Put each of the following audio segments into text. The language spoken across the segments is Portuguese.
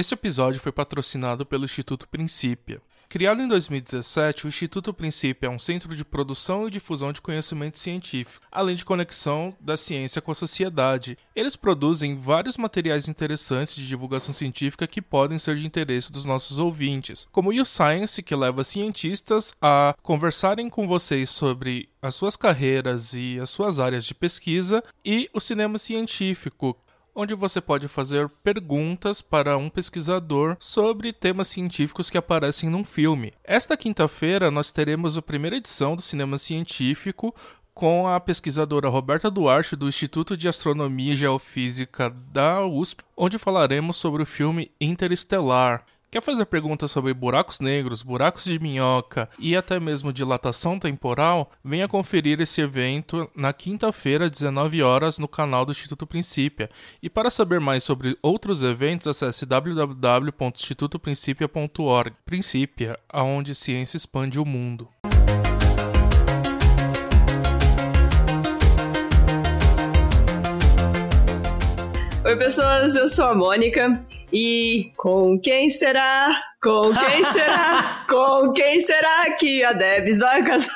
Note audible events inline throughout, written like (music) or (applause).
Este episódio foi patrocinado pelo Instituto Princípia. Criado em 2017, o Instituto Princípio é um centro de produção e difusão de conhecimento científico, além de conexão da ciência com a sociedade. Eles produzem vários materiais interessantes de divulgação científica que podem ser de interesse dos nossos ouvintes, como o Science, que leva cientistas a conversarem com vocês sobre as suas carreiras e as suas áreas de pesquisa, e o Cinema Científico, onde você pode fazer perguntas para um pesquisador sobre temas científicos que aparecem num filme. Esta quinta-feira nós teremos a primeira edição do Cinema Científico com a pesquisadora Roberta Duarte do Instituto de Astronomia e Geofísica da USP, onde falaremos sobre o filme Interestelar. Quer fazer perguntas sobre buracos negros, buracos de minhoca e até mesmo dilatação temporal? Venha conferir esse evento na quinta-feira, às 19 horas, no canal do Instituto Princípia. E para saber mais sobre outros eventos, acesse www.institutoprincipia.org. Princípia, aonde ciência expande o mundo. Oi, pessoas, eu sou a Mônica e com quem será? Com quem será? (laughs) com quem será que a Debs vai casar?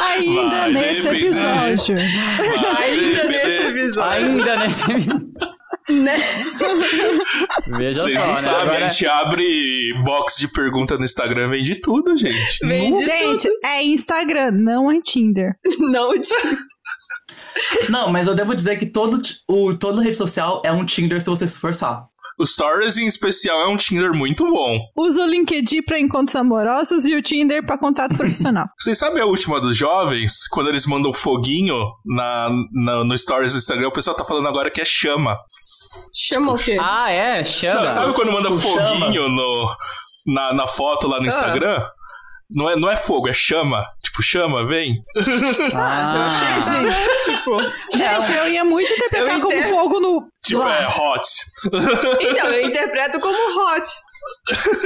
Ainda vai, nesse episódio. Vai, Ainda nesse episódio. Ainda nesse episódio. Né? Veja Vocês só, não né? sabem, Agora... a gente abre box de pergunta no Instagram, vende tudo, gente. Vende gente, tudo. é Instagram, não é Tinder. Não é Tinder. Não, mas eu devo dizer que todo, o, toda rede social é um Tinder se você se esforçar. O Stories, em especial, é um Tinder muito bom. Usa o LinkedIn para encontros amorosos e o Tinder para contato (laughs) profissional. Vocês sabem a última dos jovens? Quando eles mandam foguinho na, na, no Stories do Instagram, o pessoal tá falando agora que é chama. Chama o quê? Ah, é? Chama. Não, sabe quando manda tipo, foguinho no, na, na foto lá no ah. Instagram? Não é, não é fogo, é chama. Tipo, chama, vem. Ah, (laughs) gente, tipo, gente, eu ia muito interpretar como fogo no. Tipo, é hot. Então, eu interpreto como hot.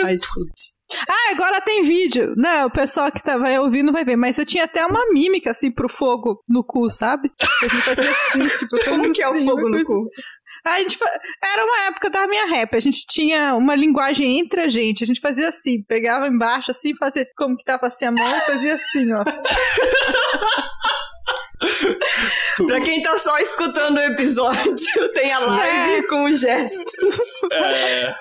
Ai, gente. Ah, agora tem vídeo. Não, o pessoal que tá, vai ouvindo vai ver. Mas eu tinha até uma mímica, assim, pro fogo no cu, sabe? Fazia assim, tipo... Como que é o assim, fogo no cu? A gente era uma época da minha rap, a gente tinha uma linguagem entre a gente, a gente fazia assim, pegava embaixo assim, fazia como que tava assim a mão e fazia assim, ó. (laughs) pra quem tá só escutando o episódio, (laughs) tem a live é. com gestos. É.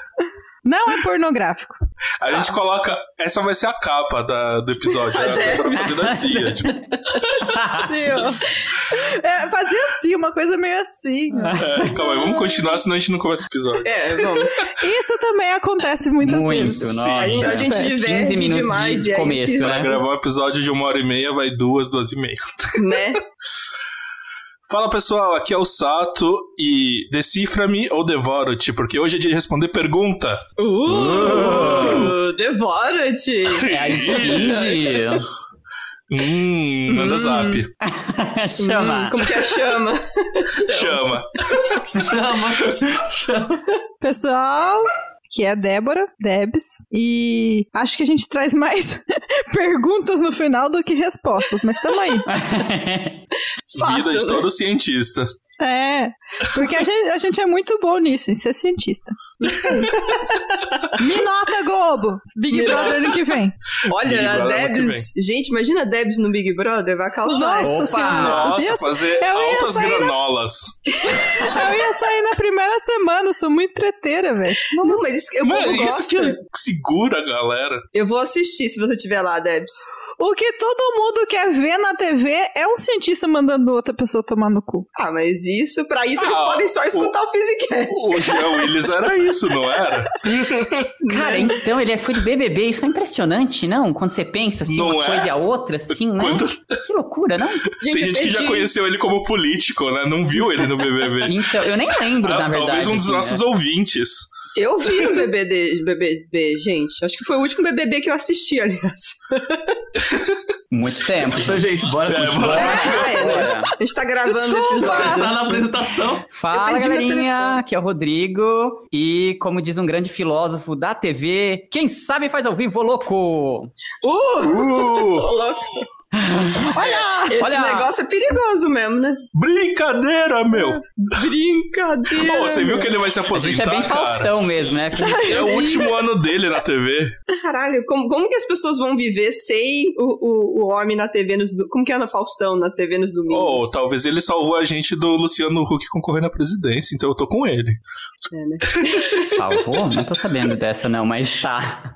Não é pornográfico. A gente coloca. Essa vai ser a capa da, do episódio. Né? Fazendo assim, é, tipo. é, fazia assim, uma coisa meio assim. É, calma aí, vamos continuar, senão a gente não começa o episódio. É, vamos. Isso também acontece muitas Muito, vezes. Nossa. A gente, a gente diverte demais. De começo, né? Pra gravar um episódio de uma hora e meia, vai duas, duas e meia. Né? Fala pessoal, aqui é o Sato e decifra-me ou devoro-te, porque hoje é dia de responder pergunta. Uh, uh. devoro-te. (laughs) É a esfinge. Hum, manda hum. zap. (laughs) chama. Hum, como que é chama? Chama. (laughs) chama. chama. Pessoal, que é a Débora, Debs, e acho que a gente traz mais (laughs) perguntas no final do que respostas, mas tamo aí. (laughs) Vida de todo cientista. É, porque a gente, a gente é muito bom nisso, em ser cientista. Me nota, Globo! Big Me Brother ano que vem. Olha, a Debs. Gente, imagina a Debs no Big Brother, vai causar. Nossa Opa, senhora. Nossa, ia, fazer altas granolas. Na... eu ia sair na primeira semana, sou muito treteira, velho. Não, mas isso, eu Mano, isso que segura a galera. Eu vou assistir se você estiver lá, Debs. O que todo mundo quer ver na TV é um cientista mandando outra pessoa tomar no cu. Ah, mas isso, para isso ah, eles podem só escutar o, o Physicast. O Jean Willis era isso, não era? (laughs) Cara, então ele foi de BBB, isso é impressionante, não? Quando você pensa assim, não uma é? coisa e a outra, assim, né? Quando... Que loucura, não? Gente, Tem gente que já conheceu ele como político, né? Não viu ele no BBB. Então, eu nem lembro, ah, na verdade. Talvez um dos nossos né? ouvintes. Eu vi o BBB, BBB, gente. Acho que foi o último BBB que eu assisti, aliás. Muito tempo. Então, gente, bora é, bora. É, a gente tá gravando o episódio. Tá na apresentação. Fala, galerinha. Aqui é o Rodrigo. E, como diz um grande filósofo da TV, quem sabe faz ao vivo, louco! Uh! uh! louco! Olha! Esse Olha! negócio é perigoso mesmo, né? Brincadeira, meu! Brincadeira. Pô, você viu que ele vai se A gente aposentar, é bem cara? Faustão mesmo, né? É o último ano dele na TV. Caralho, como, como que as pessoas vão viver sem o, o, o homem na TV nos... do- Como que é na Faustão, na TV nos Ou domingos? talvez ele salvou a gente do Luciano Huck concorrendo à presidência, então eu tô com ele. É, né? Salvou? Não tô sabendo dessa não, mas tá.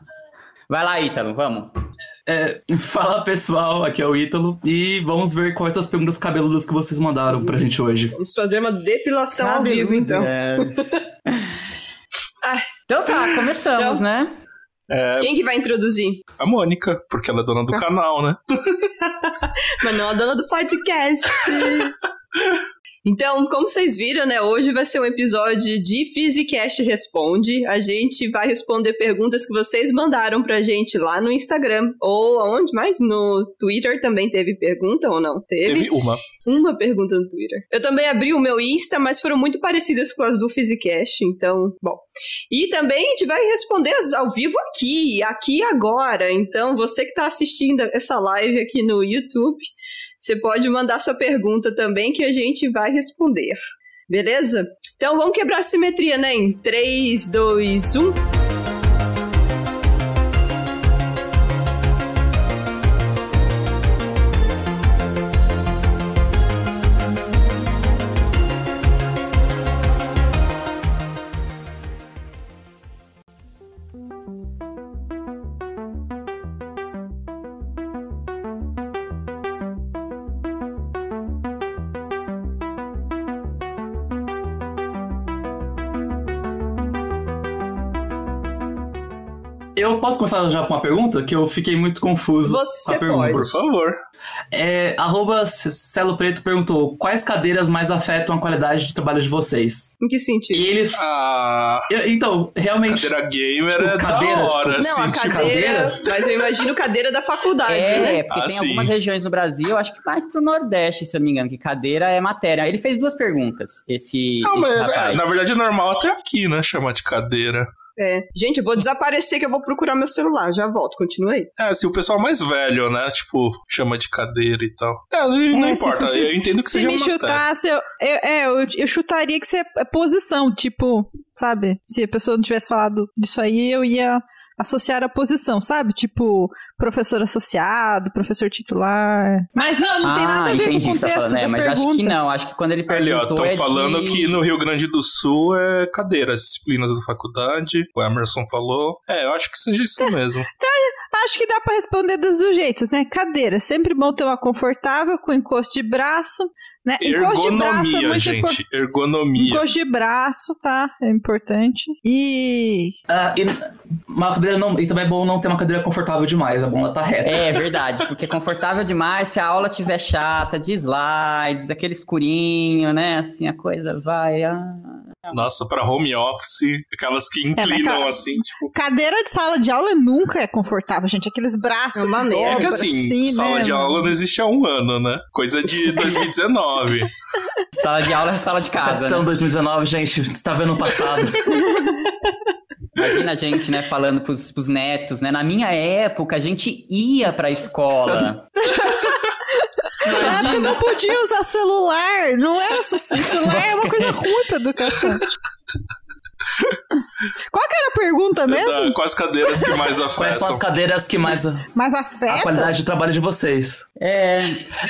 Vai lá, Ítalo, vamos. É, fala pessoal, aqui é o Ítalo e vamos ver quais as perguntas cabeludas que vocês mandaram pra gente hoje. Vamos fazer uma depilação ao vivo, então. É. (laughs) Ai. Então tá, começamos, Então- né? É Quem que vai introduzir? a Mônica, porque ela é dona do canal, né? (laughs) Mas não a dona do podcast. (laughs) Então, como vocês viram, né? Hoje vai ser um episódio de Physicast Responde. A gente vai responder perguntas que vocês mandaram pra gente lá no Instagram. Ou aonde mais? No Twitter também teve pergunta ou não? Teve. Teve uma. Uma pergunta no Twitter. Eu também abri o meu Insta, mas foram muito parecidas com as do Physicast, então, bom. E também a gente vai responder ao vivo aqui, aqui agora. Então, você que tá assistindo essa live aqui no YouTube, você pode mandar sua pergunta também que a gente vai responder. Beleza? Então vamos quebrar a simetria, né? Em um. 3, 2, 1. Posso começar já com uma pergunta? Que eu fiquei muito confuso Você com a pergunta. pode. Por favor. É, arroba Celo Preto perguntou quais cadeiras mais afetam a qualidade de trabalho de vocês? Em que sentido? E ele... A Eu- Então, realmente... cadeira gamer Tipo, é cadeira, da hora, tipo, Não, a assim, tipo, cadeira, mas eu imagino cadeira da faculdade, né? É, porque Ah, tem sim. algumas regiões no Brasil, acho que mais pro Nordeste, se eu não me engano, que cadeira é matéria. Ele fez duas perguntas, esse, Não, esse mas é, rapaz. na verdade é normal até aqui, né? Chamar de cadeira. É. Gente, eu vou desaparecer que eu vou procurar meu celular. Já volto, continua aí. É, assim, o pessoal mais velho, né? Tipo, chama de cadeira e tal. É, não É, se importa, fosse- eu entendo que Se seja me matéria. chutasse, eu, eu, é, eu, eu chutaria que você é posição, tipo, sabe? Se a pessoa não tivesse falado disso aí, eu ia associar a posição, sabe? Tipo, professor associado, professor titular. Mas não, não tem ah, nada a ver entendi com o tá contexto falando, é, da mas pergunta. acho que não, acho que quando ele Ali, ó, perguntou estão é falando de... que no Rio Grande do Sul é cadeira, as disciplinas da faculdade. O Emerson falou. É, eu acho que seja isso mesmo. (laughs) Acho que dá pra responder dos dois jeitos, né? Cadeira, sempre bom ter uma confortável, com encosto de braço, né? Encosto de braço é Ergonomia, muito importante. gente. Ergonomia. Encosto de braço, tá? É importante. E. Ah, e uma cadeira não, e também é bom não ter uma cadeira confortável demais, é bom ela tá reta. É verdade, porque é confortável demais se a aula tiver chata, de slides, aquele escurinho, né? Assim, a coisa vai. ah. Nossa, pra home office, aquelas que mas inclinam ca- assim, tipo. Cadeira de sala de aula nunca é confortável, gente. Aqueles braços. É uma que merda. É que dobra, assim, sala né, de aula não existe há um ano, né? Coisa de (laughs) 2019. Sala de aula é sala de casa, Setembro né? 2019, gente, você tá vendo o passado. (laughs) Imagina a gente, né, falando pros, pros netos, né? Na minha época, a gente ia pra escola. Na época não podia usar celular. Não era sucesso. (laughs) Celular é uma coisa ruim pra educação. Qual que era a pergunta mesmo? Da- Quais cadeiras que mais Quais são as afetam? cadeiras que mais a, Mas a qualidade de trabalho de vocês? É,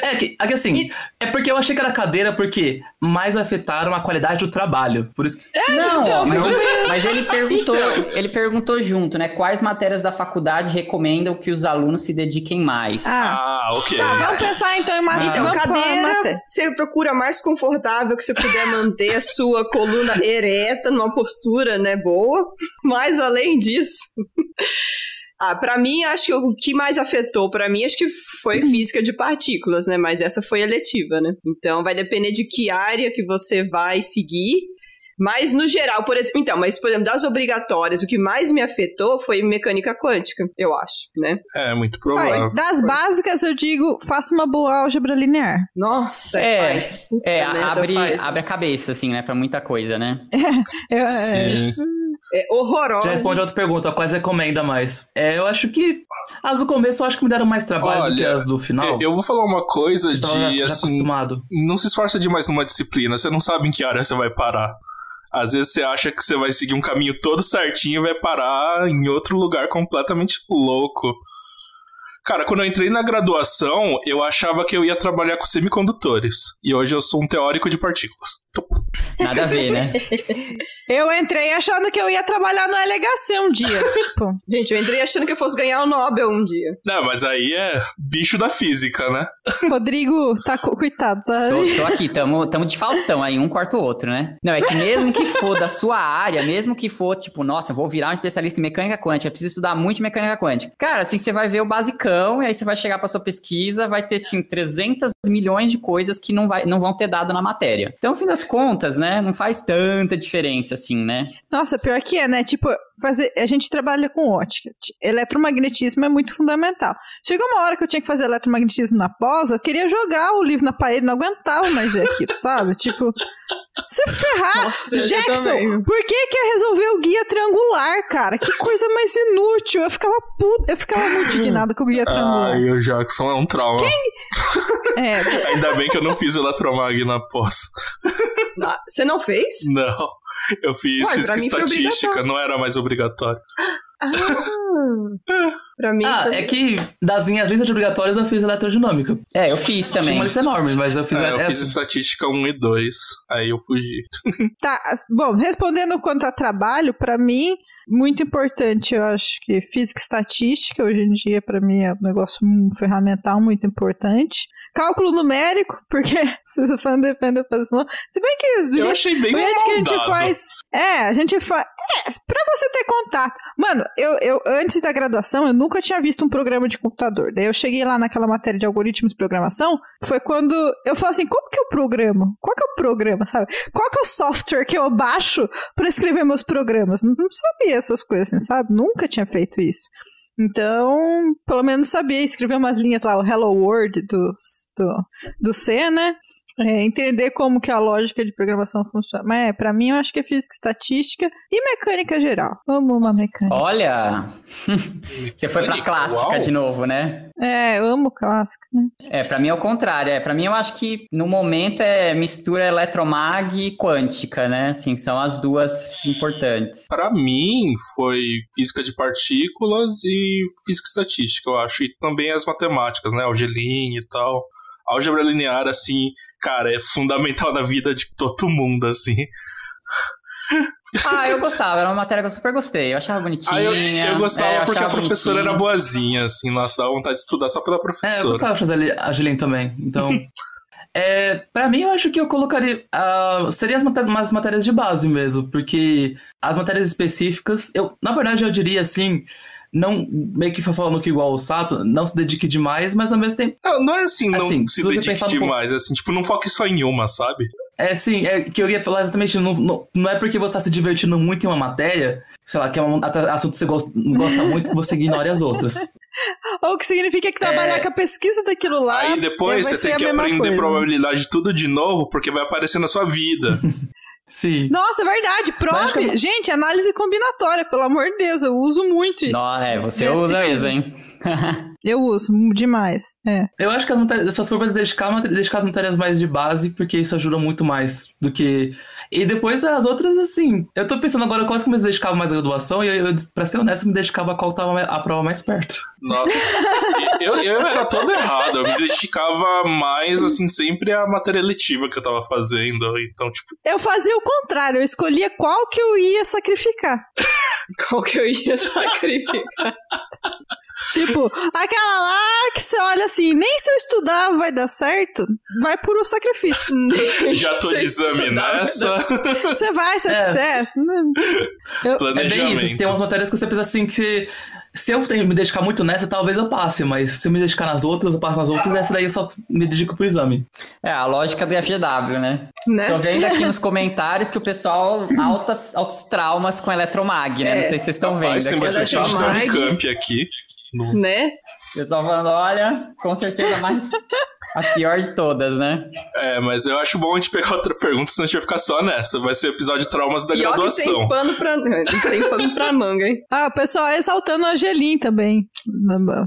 É que, é que assim, é porque eu achei que era cadeira porque mais afetaram a qualidade do trabalho. Por isso não, então, mas, mas ele perguntou, ele perguntou junto, né? Quais matérias da faculdade recomendam que os alunos se dediquem mais? Ah, Ah, ok. tá, vamos pensar então em matéria. Então, Vamos pra cadeira, matéria. você procura mais confortável que você puder manter a sua coluna ereta, numa postura, né, boa. Mas além disso, ah, para mim acho que o que mais afetou para mim acho que foi física de partículas, né, mas essa foi eletiva, né? Então vai depender de que área que você vai seguir. Mas no geral, por exemplo, então, mas por exemplo, das obrigatórias, o que mais me afetou foi mecânica quântica, eu acho, né? É, muito provável. das básicas, eu digo, faça uma boa álgebra linear. Nossa, É, faz. Puta É, merda, abre, faz. abre a cabeça, assim, né? Pra muita coisa, né? (laughs) Eu, Sim. é horrorosa. Já responde a outra pergunta, quais recomenda mais? É, eu acho que as do começo eu acho que me deram mais trabalho do que Olha, as do final. Eu vou falar uma coisa Eu de, já assim, acostumado. não se esforça demais numa disciplina, você não sabe em que área você vai parar. Às vezes você acha que você vai seguir um caminho todo certinho e vai parar em outro lugar completamente louco. Cara, quando eu entrei na graduação, eu achava que eu ia trabalhar com semicondutores. E hoje eu sou um teórico de partículas. Nada a ver, né? (laughs) Eu entrei achando que eu ia trabalhar no LHC um dia. tipo, (laughs) Gente, eu entrei achando que eu fosse ganhar o Nobel um dia. Não, mas aí é bicho da física, né? Rodrigo tá co- coitado, tá? Tô, tô aqui, tamo, tamo de Faustão aí, um quarto o outro, né? Não, é que mesmo que for da sua área, mesmo que for, tipo, nossa, vou virar um especialista em mecânica quântica, preciso estudar muito mecânica quântica. Cara, assim, você vai ver o basicão, e aí você vai chegar pra sua pesquisa, vai ter, assim, 300 milhões de coisas que não, vai, não vão ter dado na matéria. Então, no fim das contas, né, não faz tanta diferença, assim, né? Nossa, pior que é, né? Tipo, fazer, a gente trabalha com ótica. Eletromagnetismo é muito fundamental. Chegou uma hora que eu tinha que fazer eletromagnetismo na pós, eu queria jogar o livro na parede, não aguentava mais ver aquilo, sabe? (laughs) Tipo, se ferrar. Nossa, Jackson, por que que resolver o guia triangular, cara? Que coisa mais inútil. Eu ficava puta, eu ficava muito indignada com o guia (laughs) triangular. Ai, o Jackson é um trauma. (laughs) É, Ainda bem que eu não fiz eletromag na pós. Você não fez? Não. Eu fiz Uai, física e estatística, não era mais obrigatório. Ah, (laughs) pra mim. Ah, foi- é que das minhas listas de obrigatórias eu fiz eletrodinâmica. É, eu fiz Tinha também. uma lista enorme, mas eu fiz É, eu essa. fiz estatística 1 e 2, aí eu fugi. (laughs) Tá, bom, respondendo quanto a trabalho, pra mim, muito importante, eu acho que física e estatística, hoje em dia, pra mim, é um negócio um ferramental muito importante. Cálculo numérico, (laughs) porque se você for depende da pessoa. Se bem que Eu achei bem que a gente faz. É, a gente faz. É, pra você ter contato. Mano, eu, eu antes da graduação, eu nunca tinha visto um programa de computador. Daí eu cheguei lá naquela matéria de algoritmos de programação. Foi quando eu falei assim: como que eu programo? Qual que é o programa, sabe? Qual que é o software que eu baixo pra escrever meus programas? Não, não sabia essas coisas, assim, sabe? Nunca tinha feito isso. Então, pelo menos sabia escrever umas linhas lá, o Hello World do, do, do C, né? É, entender como que a lógica de programação funciona. Mas é, pra mim eu acho que é física estatística e mecânica geral. Amo uma mecânica. Olha, você foi pra clássica uau. de novo, né? É, eu amo clássico, né? É, pra mim é o contrário. É, para mim eu acho que no momento é mistura eletromag e quântica, né? Assim, são as duas importantes. Pra mim, foi física de partículas e física e estatística, eu acho. E também as matemáticas, né? Algelinha e tal. Álgebra linear, assim, cara, é fundamental na vida de todo mundo, assim. Ah, eu gostava, era uma matéria que eu super gostei. Eu achava bonitinha. Ah, eu, eu gostava é, eu porque a professora era boazinha, assim, nossa, dava vontade de estudar só pela É, eu professora. gostava de fazer a Julian também. Então. (laughs) é, pra mim, eu acho que eu colocaria. ah, seria as matérias, mais matérias de base mesmo, porque as matérias específicas, eu, na verdade, eu diria assim. Não, meio que falando que igual o Sato, não se dedique demais, mas ao mesmo tempo. Não, não é assim, não Assim, se se você dedique demais, é assim, tipo, não foque só em uma, sabe? É sim, é que eu ia falar exatamente, não, não, não é porque você tá se divertindo muito em uma matéria, sei lá, que é um assunto que você gosta, não gosta muito, que você ignore as outras. (laughs) Ou que significa que trabalhar É. com a pesquisa daquilo lá. Aí depois vai você ser tem que aprender coisa. probabilidade tudo de novo, porque vai aparecer na sua vida. (laughs) Sim. Nossa, é verdade. Prove. Gente, análise combinatória, pelo amor de Deus. Eu uso muito isso. Não, é, você É, usa mesmo, hein? (laughs) Eu uso demais. É. Eu acho que as matérias, se você for dedicar, dedicar as matérias mais de base, porque isso ajuda muito mais do que. E depois as outras, assim. Eu tô pensando agora quase que eu me dedicava mais à graduação, e eu, eu, pra ser honesto, me dedicava a qual tava a prova mais perto. Nossa. (laughs) Eu, eu era todo errado, eu me dedicava mais, assim, sempre à matéria letiva que eu tava fazendo. Então, tipo, Eu fazia o contrário. Eu escolhia qual que eu ia sacrificar. (laughs) Qual que eu ia sacrificar? Tipo, aquela lá que você olha assim, nem se eu estudar vai dar certo, vai por o sacrifício. (laughs) (laughs) já tô de exame nessa. Você vai, você É. testa. Eu, É bem isso. Tem umas matérias que você pensa assim que. Se eu me dedicar muito nessa, talvez eu passe, mas se eu me dedicar nas outras, eu passo nas outras, essa daí eu só me dedico pro exame. É, a lógica do FGW, né? né? Tô vendo aqui (laughs) nos comentários que o pessoal altas, altos traumas com eletromag, né? É. Não sei se vocês estão vendo. Rapaz, tem aqui. bastante gente da Unicamp aqui. No- né? O pessoal falando, olha, com certeza mais a pior de todas, né? É, mas eu acho bom a gente pegar outra pergunta, senão a gente vai ficar só nessa. Vai ser o episódio de traumas da E graduação. tem pano pra, (laughs) tem pano pra manga, hein? Ah, o pessoal exaltando a Angelim também.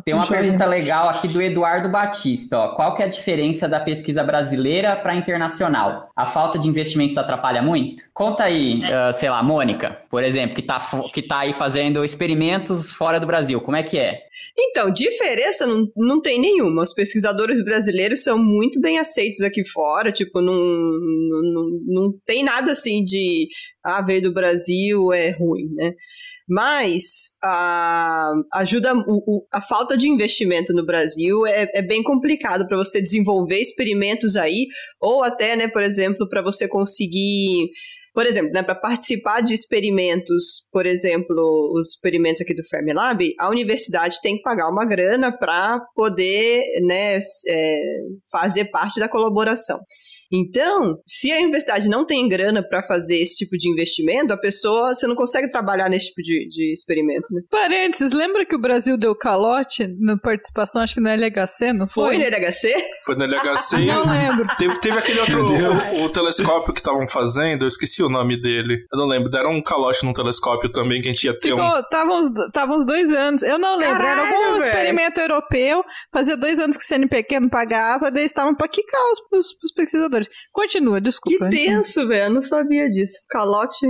Tem uma pergunta legal aqui do Eduardo Batista, ó. Qual que é a diferença da pesquisa brasileira para internacional? A falta de investimentos atrapalha muito? Conta aí, ah, sei lá, Mônica, por exemplo, que tá, que tá aí fazendo experimentos fora do Brasil. Como é que é? Então, diferença não, não tem nenhuma. Os pesquisadores brasileiros são muito bem aceitos aqui fora, tipo, não, não, não, tem nada assim de ah, veio do Brasil é ruim, né? Mas a ajuda o- o- a falta de investimento no Brasil é, é bem complicado para você desenvolver experimentos aí, ou até, né, por exemplo, para você conseguir por exemplo, né, para participar de experimentos, por exemplo, os experimentos aqui do Fermilab, a universidade tem que pagar uma grana para poder né, é, fazer parte da colaboração. Então, se a universidade não tem grana para fazer esse tipo de investimento, a pessoa, você não consegue trabalhar nesse tipo de, de experimento, né? Parênteses, lembra que o Brasil deu calote na participação, acho que no LHC, não Foi foi? no LHC? Foi no LHC (laughs) Não lembro. teve, teve aquele outro, o, o telescópio que estavam fazendo, eu esqueci o nome dele. Eu não lembro, deram um calote num telescópio também que a gente ia ter um. Ficou, tava, uns, tava uns dois anos, eu não lembro, era Caralho, algum velho. experimento europeu, fazia dois anos que o CNPq não pagava, daí estavam pra quicar os, os, os pesquisadores. Continua, Que desculpa. tenso, velho. Eu não sabia disso. Calote.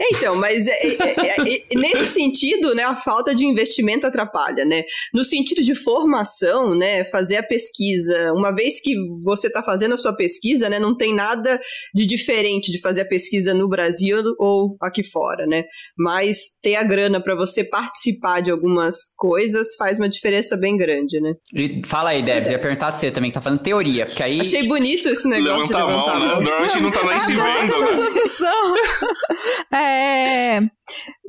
Então, mas é- é- é- é- nesse sentido, né, a falta de investimento atrapalha, né? No sentido de formação, né, fazer a pesquisa, uma vez que você está fazendo a sua pesquisa, né, não tem nada de diferente de fazer a pesquisa no Brasil ou aqui fora, né? Mas ter a grana para você participar de algumas coisas faz uma diferença bem grande, né? E fala aí, Debs, eu ia perguntar de você também, que tá falando teoria, porque aí... Achei bonito esse negócio Levantar a de mão, levantar né? a mão. Normalmente não tá nem se vendo. tá essa opção. É,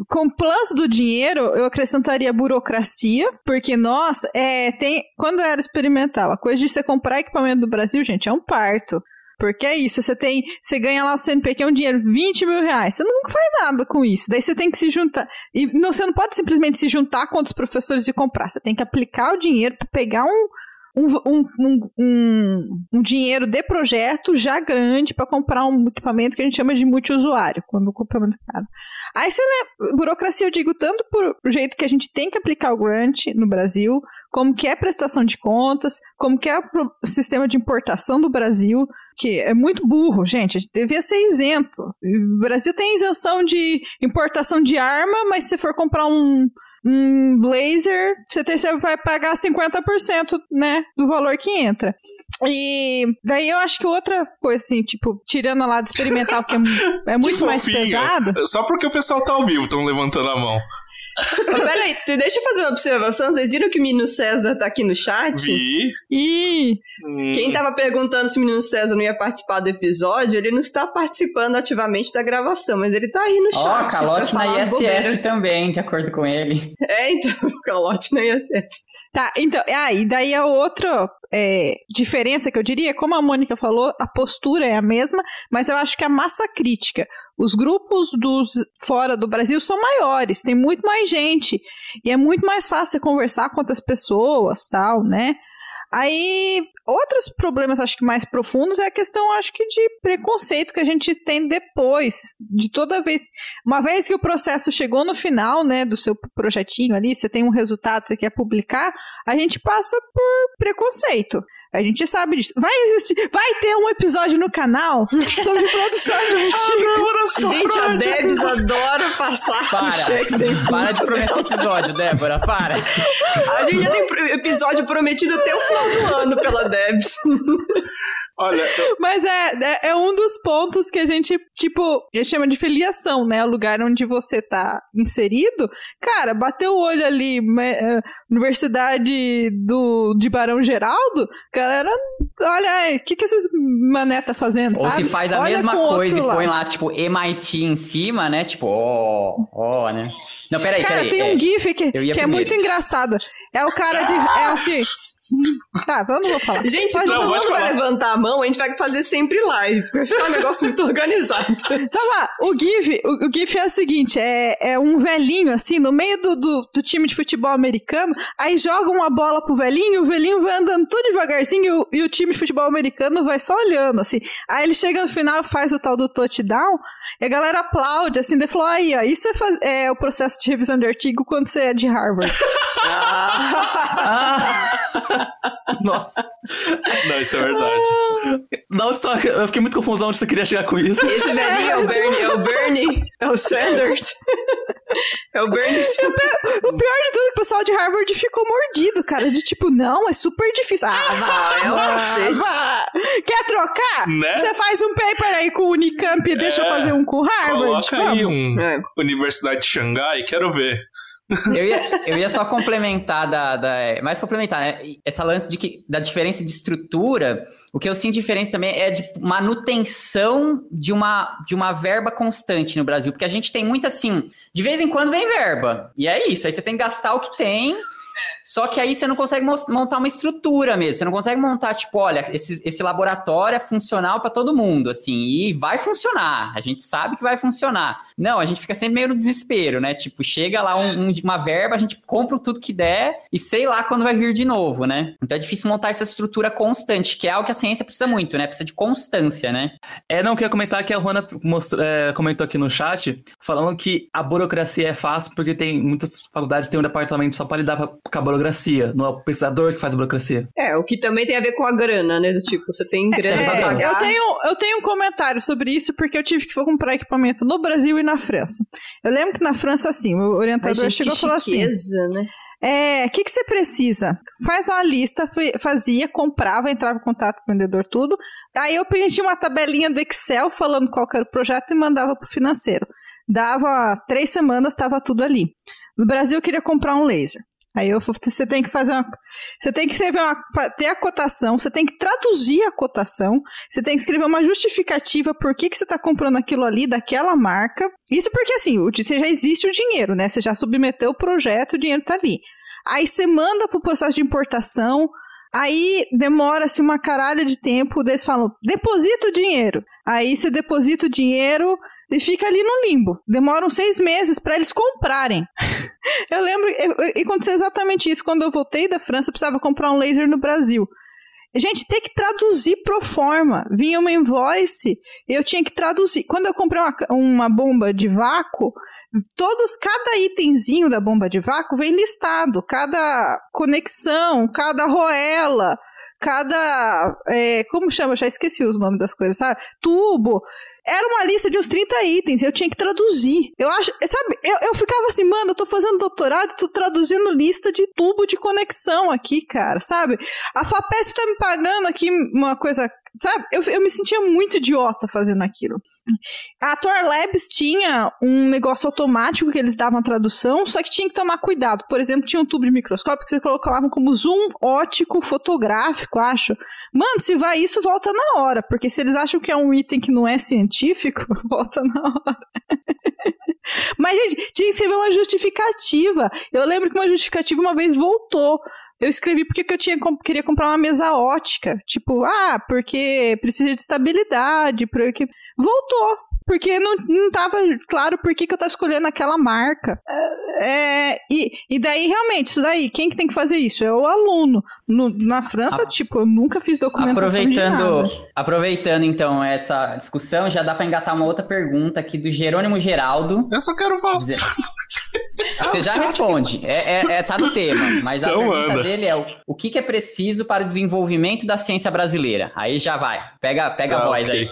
com planos do dinheiro, eu acrescentaria burocracia, porque, nossa, é, tem, quando eu era experimental, a coisa de você comprar equipamento do Brasil, gente, é um parto. Porque é isso, você tem, você ganha lá o CNPq, é um dinheiro, 20 mil reais, você nunca faz nada com isso. Daí você tem que se juntar. E não, você não pode simplesmente se juntar com outros professores e comprar. Você tem que aplicar o dinheiro para pegar um, um, um, um, um, dinheiro de projeto já grande para comprar um equipamento que a gente chama de multiusuário, quando o equipamento é caro. Aí você lembra, burocracia eu digo tanto por jeito que a gente tem que aplicar o grant no Brasil, como que é prestação de contas, como que é o sistema de importação do Brasil, que é muito burro, gente devia ser isento. O Brasil tem isenção de importação de arma, mas se for comprar um, um blazer, você, vai pagar 50%, né, do valor que entra. E daí eu acho que outra coisa, assim, tipo, tirando a lado experimental, que é, é (laughs) muito mais pesado. Só porque o pessoal tá ao vivo, estão levantando a mão. Mas Peraí, deixa eu fazer uma observação. Vocês viram que o Menino César tá aqui no chat? Vi. E Hum, Quem tava perguntando se o Menino César não ia participar do episódio, ele não está participando ativamente da gravação, mas ele tá aí no chat. Ó, calote pra na ISS também, de acordo com ele. É, então, (laughs) calote na ISS. Tá, então, ah, e daí a outra é, diferença que eu diria, como a Mônica falou, a postura é a mesma, mas eu acho que a massa crítica, os grupos dos fora do Brasil são maiores, tem muito mais gente, e é muito mais fácil conversar com outras pessoas, tal, né? Aí, outros problemas, acho que mais profundos, é a questão, acho que, de preconceito que a gente tem depois, de toda vez. Uma vez que o processo chegou no final, né, do seu projetinho ali, você tem um resultado, você quer publicar, a gente passa por preconceito. A gente sabe disso. Vai existir, vai ter um episódio no canal sobre produção de (laughs) artigos. Gente, a Debs adora passar o Para, cheque sem para de prometer episódio, Débora, para. A gente já tem episódio prometido até o final do ano pela Debs. (laughs) Olha, eu- Mas é, é, é um dos pontos que a gente, tipo, a gente chama de filiação, né? O lugar onde você tá inserido. Cara, bateu o olho ali, me- eh, Universidade do, de Barão Geraldo, galera, olha aí, o que, que esses mané tá fazendo, Ou sabe? se faz a Olha mesma coisa e põe lá, tipo, MIT em cima, né? Tipo, ó, ó, né? Não, peraí, Cara, peraí. tem é, um gif que, que é muito engraçado. É o cara de. É assim. Tá, eu não vou falar. Gente, Pode- todo Não, mundo vai levantar a mão, a gente vai fazer sempre live, porque vai ficar um negócio muito organizado. (laughs) Sei lá, o GIF, o, o GIF é o seguinte: é, é um velhinho, assim, no meio do, do, do time de futebol americano, aí joga uma bola pro velhinho, o velhinho vai andando tudo devagarzinho e o, e o time de futebol americano vai só olhando, assim. Aí ele chega no final faz o tal do touchdown, e a galera aplaude, assim, daí falou: aí, ó, isso é, faz- é o processo de revisão de artigo quando você é de Harvard. (laughs) Ah! (laughs) Nossa. Não, isso é verdade. Não, só, eu fiquei muito confuso onde você queria chegar com isso. Esse velhinho é o Bernie, é o Bernie, (laughs) é o Sanders. É o Bernie Sanders. o pior de tudo é que o pessoal de Harvard ficou mordido, cara, de tipo, não, é super difícil. Ah, vai, é um vai, cacete. Quer trocar? Né? Você faz um paper aí com o Unicamp e deixa eu É. fazer um com Harvard. Coloca aí um É. Universidade de Xangai, quero ver. Eu ia, eu ia só complementar da, da- é, mais complementar, né? Essa lance de que, da diferença de estrutura, o que eu sinto diferença também é de manutenção de uma, de uma verba constante no Brasil, porque a gente tem muito assim, de vez em quando vem verba, e é isso, aí você tem que gastar o que tem, só que aí você não consegue montar uma estrutura mesmo, você não consegue montar, tipo, olha, esse, esse laboratório é funcional para todo mundo, assim, e vai funcionar, a gente sabe que vai funcionar. Não, a gente fica sempre meio no desespero, né? Tipo, chega lá um, um- uma verba, a gente compra tudo que der e sei lá quando vai vir de novo, né? Então é difícil montar essa estrutura constante, que é algo que a ciência precisa muito, né? Precisa de constância, né? É, não, queria comentar que a Juana mostra- é, comentou aqui no chat, falando que a burocracia é fácil porque tem muitas faculdades têm um departamento só para lidar pra- com a burocracia, não é o pesquisador que faz a burocracia. É, o que também tem a ver com a grana, né? Do tipo, você tem grana É, pra pagar. eu, tenho, eu tenho um comentário sobre isso porque eu tive que comprar equipamento no Brasil e na França. Eu lembro que na França, assim, o Mas, orientador gente, chegou e falou assim: né? É, o que, que você precisa? Faz uma lista, fazia, comprava, entrava em contato com o vendedor, tudo. Aí eu preenchia uma tabelinha do Excel falando qual era o projeto e mandava pro financeiro. Dava três semanas, estava tudo ali. No Brasil eu queria comprar um laser. Aí eu você tem que fazer uma. Você tem que escrever uma. ter a cotação, você tem que traduzir a cotação, você tem que escrever uma justificativa por que, que você está comprando aquilo ali, daquela marca. Isso porque assim, o você já existe o dinheiro, né? Você já submeteu o projeto, o dinheiro tá ali. Aí você manda pro processo de importação, aí demora-se uma caralho de tempo, eles falam, deposita o dinheiro. Aí você deposita o dinheiro e fica ali no limbo. Demoram seis meses para eles comprarem. (laughs) eu lembro, e aconteceu exatamente isso. Quando eu voltei da França, eu precisava comprar um laser no Brasil. Gente, tem que traduzir pro forma. Vinha uma invoice, eu tinha que traduzir. Quando eu comprei uma, uma bomba de vácuo, todos, cada itemzinho da bomba de vácuo vem listado. Cada conexão, cada roela, cada. é, como chama? Já esqueci os nomes das coisas, sabe? Tubo. Era uma lista de uns 30 itens, eu tinha que traduzir. Eu acho, sabe, eu, eu ficava assim, mano, eu tô fazendo doutorado e tô traduzindo lista de tubo de conexão aqui, cara, sabe? A FAPESP tá me pagando aqui uma coisa, sabe? Eu, eu me sentia muito idiota fazendo aquilo. A Tor Labs tinha um negócio automático que eles davam a tradução, só que tinha que tomar cuidado. Por exemplo, tinha um tubo de microscópio que vocês colocavam como zoom ótico fotográfico, acho. Mano, se vai isso, volta na hora. Porque se eles acham que é um item que não é científico, (laughs) volta na hora. Mas, gente, tinha que escrever uma justificativa. Eu lembro que uma justificativa uma vez voltou. Eu escrevi porque que eu tinha, queria comprar uma mesa ótica. Tipo, ah, porque precisa de estabilidade, porque... Voltou. Porque não, não tava claro por que, que eu tava escolhendo aquela marca. É, e, e daí, realmente, isso daí, quem que tem que fazer isso? É o aluno. No- na França, Ah. tipo, eu nunca fiz documentação de nada. Aproveitando, aproveitando então essa discussão, já dá pra engatar uma outra pergunta aqui do Jerônimo Geraldo. Eu só quero falar. Dizer- (laughs) Você já responde, é, é- é- tá no tema, mas a Então pergunta manda. dele é o, o que, que é preciso para o desenvolvimento da ciência brasileira? Aí já vai, pega, pega a Tá, voz ok. aí.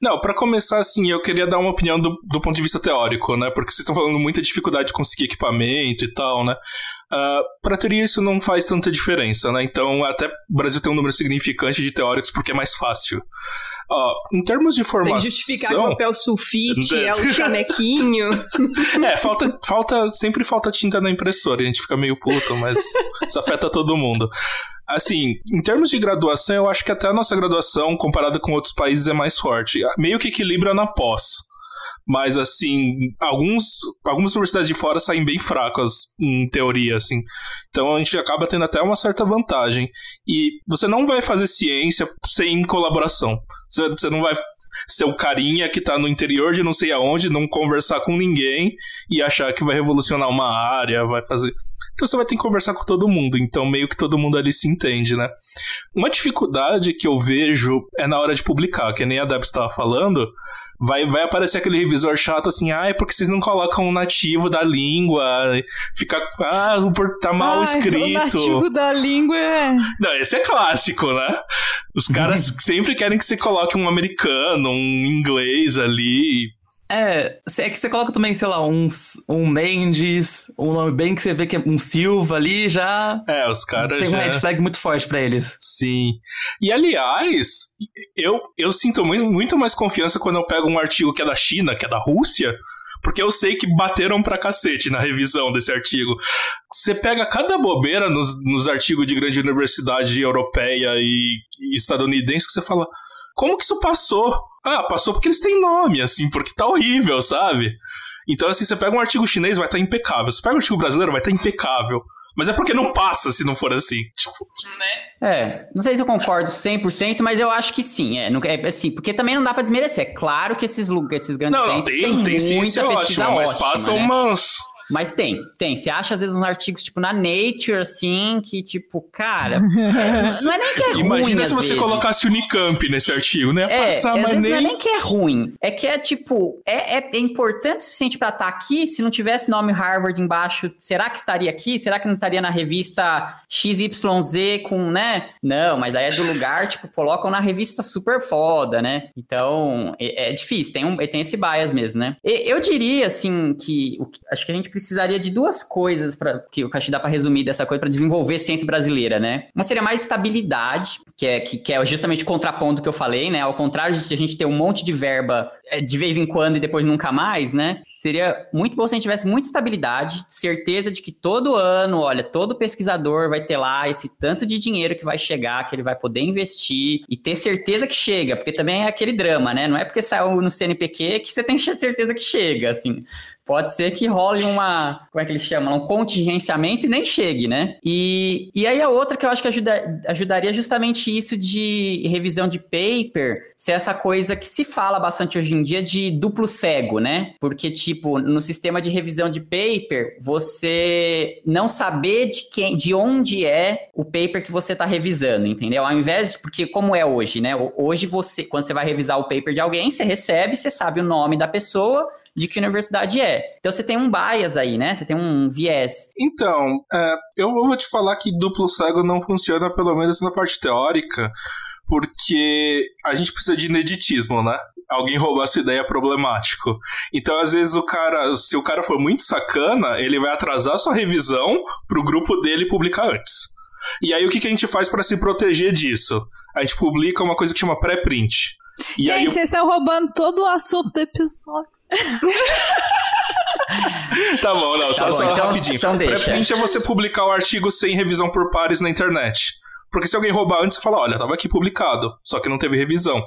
Não, pra começar assim, eu queria dar uma opinião do, do ponto de vista teórico, né? Porque vocês estão falando muita dificuldade de conseguir equipamento e tal, né? Ah, pra teoria isso não faz tanta diferença, né? Então até o Brasil tem um número significante de teóricos porque é mais fácil. Ó, em termos de Tem formação... que justificar que o papel sulfite (laughs) é o chamequinho. (laughs) É, falta, falta, sempre falta tinta na impressora, e a gente fica meio puto, mas isso afeta todo mundo. Assim, em termos de graduação, eu acho que até a nossa graduação, comparada com outros países, é mais forte. Meio que equilibra na pós. Mas, assim, alguns, algumas universidades de fora saem bem fracas, em teoria, assim. Então a gente acaba tendo até uma certa vantagem. E você não vai fazer ciência sem colaboração. Você, não vai ser o carinha que tá no interior de não sei aonde, não conversar com ninguém e achar que vai revolucionar uma área, vai fazer. Então você vai ter que conversar com todo mundo. Então meio que todo mundo ali se entende, né? Uma dificuldade que eu vejo é na hora de publicar, que nem a Deb estava falando vai, vai aparecer aquele revisor chato assim, ah, é porque vocês não colocam o nativo da língua, fica, ah, tá mal Ai, escrito. O nativo da língua é. Não, esse é clássico, né? Os caras (laughs) sempre querem que você coloque um americano, um inglês ali, É, é que você coloca também, sei lá, um, um Mendes, um nome bem que você vê que é um Silva ali, já É, os caras tem um já... red flag muito forte pra eles. Sim. E aliás, eu, eu sinto muito, muito mais confiança quando eu pego um artigo que é da China, que é da Rússia, porque eu sei que bateram pra cacete na revisão desse artigo. Você pega cada bobeira nos, nos artigos de grande universidade europeia e, e estadunidense que você fala. Como que isso passou? Ah, passou porque eles têm nome, assim, porque tá horrível, sabe? Então, assim, você pega um artigo chinês, vai estar impecável. Você pega um artigo brasileiro, vai estar impecável. Mas é porque não passa se não for assim. Tipo, É, não sei se eu concordo 100%, mas eu acho que sim. É, não- é assim, porque também não dá pra desmerecer. É claro que esses, esses grandes não, não, centros tem, têm tem muita ciência pesquisa ótima, mas ótima, passa né? umas. Mas tem, tem. Você acha às vezes uns artigos, tipo, na Nature, assim, que, tipo, cara. (laughs) é, não é nem que é ruim. Imagina às se você vezes. colocasse Unicamp nesse artigo, né? É, Passar, às mas vezes não é nem. nem que é ruim. É que é tipo, é, é importante o suficiente pra estar aqui. Se não tivesse nome Harvard embaixo, será que estaria aqui? Será que não estaria na revista XYZ com, né? Não, mas aí é do lugar, tipo, colocam na revista super foda, né? Então, é, é difícil, tem, um, tem esse bias mesmo, né? E- eu diria, assim, que, o que- acho que a gente precisaria de duas coisas para que o Caxi dá pra resumir dessa coisa, pra desenvolver ciência brasileira, né? Uma seria mais estabilidade, que é, que, que é justamente o contraponto que eu falei, né? Ao contrário de a gente ter um monte de verba é, de vez em quando e depois nunca mais, né? Seria muito bom se a gente tivesse muita estabilidade, certeza de que todo ano, olha, todo pesquisador vai ter lá esse tanto de dinheiro que vai chegar, que ele vai poder investir e ter certeza que chega, porque também é aquele drama, né? Não é porque saiu no CNPq que você tem (laughs) certeza que chega, assim. Pode ser que role uma, como é que eles chamam? Um contingenciamento e nem chegue, né? E, e aí a outra que eu acho que ajuda, ajudaria justamente isso de revisão de paper, ser essa coisa que se fala bastante hoje em dia de duplo cego, né? Porque, tipo, no sistema de revisão de paper, você não saber de quem, de onde é o paper que você está revisando, entendeu? Ao invés de, porque como é hoje, né? Hoje você, quando você vai revisar o paper de alguém, você recebe, você sabe o nome da pessoa, de que universidade é. Então você tem um bias aí, né? Você tem um viés. Então, é, eu vou te falar que duplo cego não funciona, pelo menos na parte teórica, porque a gente precisa de ineditismo, né? Alguém roubar sua ideia é problemático. Então, às vezes, o cara, se o cara for muito sacana, ele vai atrasar sua revisão pro grupo dele publicar antes. E aí, o que, que a gente faz para se proteger disso? A gente publica uma coisa que chama pré-print. E Gente, aí, vocês estão roubando todo o assunto do episódio. (laughs) Tá bom, não, só, Tá bom, só então- rapidinho. então deixa. Pré-print é você publicar o artigo sem revisão por pares na internet. Porque se alguém roubar antes, você fala, olha, tava aqui publicado, só que não teve revisão.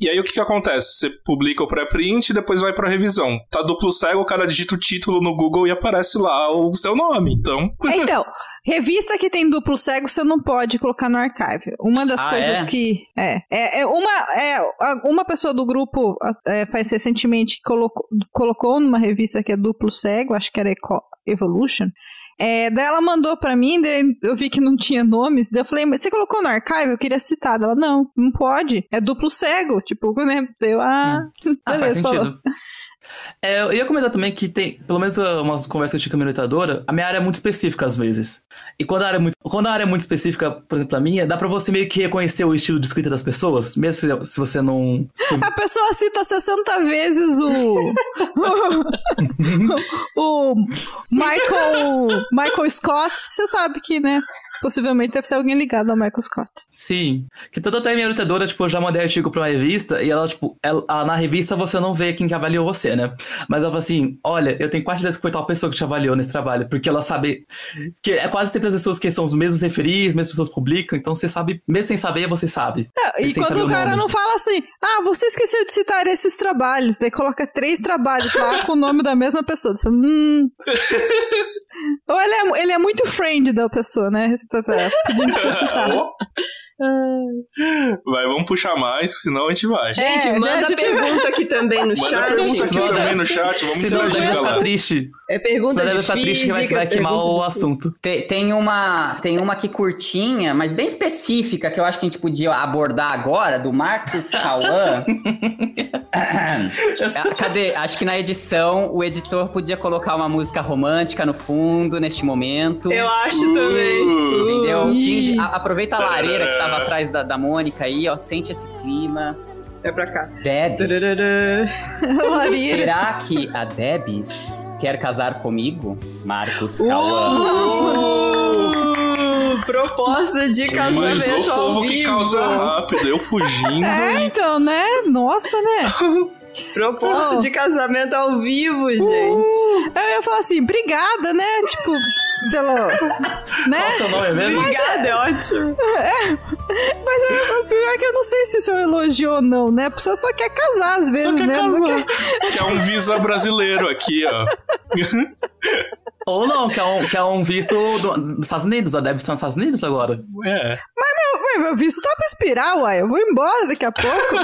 E aí o que que acontece? Você publica o pré-print e depois vai pra revisão. Tá duplo cego, o cara digita o título no Google e aparece lá o seu nome, então... Então, (laughs) revista que tem duplo cego, você não pode colocar no archive. Uma das Ah, coisas é? que. É, é, é uma, é, uma pessoa do grupo é, faz recentemente colocou, colocou numa revista que é duplo cego, acho que era Eco- Evolution. É, daí ela mandou pra mim, daí eu vi que não tinha nomes, daí eu falei, mas você colocou no archive? Eu queria citar. Ela, não, não pode, é duplo cego. Tipo, (laughs) né? Eu, ah, Ah, faz beleza, falou. É, eu ia comentar também que tem, pelo menos uh, umas conversas que eu tive com a minha orientadora, a minha área é muito específica às vezes. E quando a área é muito, quando a área é muito específica, por exemplo, a minha, dá pra você meio que reconhecer o estilo de escrita das pessoas, mesmo se, se você não. se- A pessoa cita 60 vezes o. o, Michael. Michael Scott. Você sabe que, né? Possivelmente deve ser alguém ligado ao Michael Scott. sim. Que tanto até a minha orientadora, tipo, eu já mandei artigo pra uma revista e ela, tipo, ela, ah, na revista você não vê quem que avaliou você. você, né? Mas ela fala assim: olha, eu tenho quase certeza que foi tal pessoa que te avaliou nesse trabalho, porque ela sabe. que É quase sempre as pessoas que são os mesmos referis, as mesmas pessoas publicam, então você sabe, mesmo sem saber, você sabe. É, e quando o o cara nome. não fala assim, ah, você esqueceu de citar esses trabalhos, daí coloca três trabalhos lá com o nome da mesma pessoa. Você, fala, hum. (laughs) Ou ele é, ele é muito friend da pessoa, né? Tá Pedindo pra você citar. Vai, vamos puxar mais, senão a gente vai. Gente, É, manda né, a gente- pergunta aqui também no Manda chat. pergunta aqui também no chat, vamos Senão interagir, galera. triste. É pergunta Senão de triste que vai, vai queimar o assunto. Tem, tem uma, tem uma aqui curtinha, mas bem específica, que eu acho que a gente podia abordar agora, do Marcos Cauã. (laughs) Ah, Cadê? Acho que na edição o editor podia colocar uma música romântica no fundo, neste momento. Eu acho também. Uh, Entendeu? Ih. Finge- a- aproveita a lareira que tava atrás da, da Mônica aí, ó. Sente esse clima. É pra cá. Debs. (laughs) Será que a Debs quer casar comigo? Marcos Cauã. Uh, proposta de Mas casamento o ao povo que vivo. causa rápido, eu fugindo. É, então, né? Nossa, né? (laughs) Proposta Oh. de casamento ao vivo, gente. Eu ia falar assim, obrigada, né? Tipo, pelo. Né? Seu nome é mesmo? Obrigada, é ótimo. Mas eu- o pior é que eu não sei se isso é um elogio ou não, né? A pessoa só quer casar às vezes, quer né? Casar. quer- Que é um Visa brasileiro aqui, ó. Ou não, que é um, que é um visto do- dos Estados Unidos. A Deb está nos Estados Unidos agora. É. Ué, meu visto tá pra expirar, uai. Eu vou embora daqui a pouco.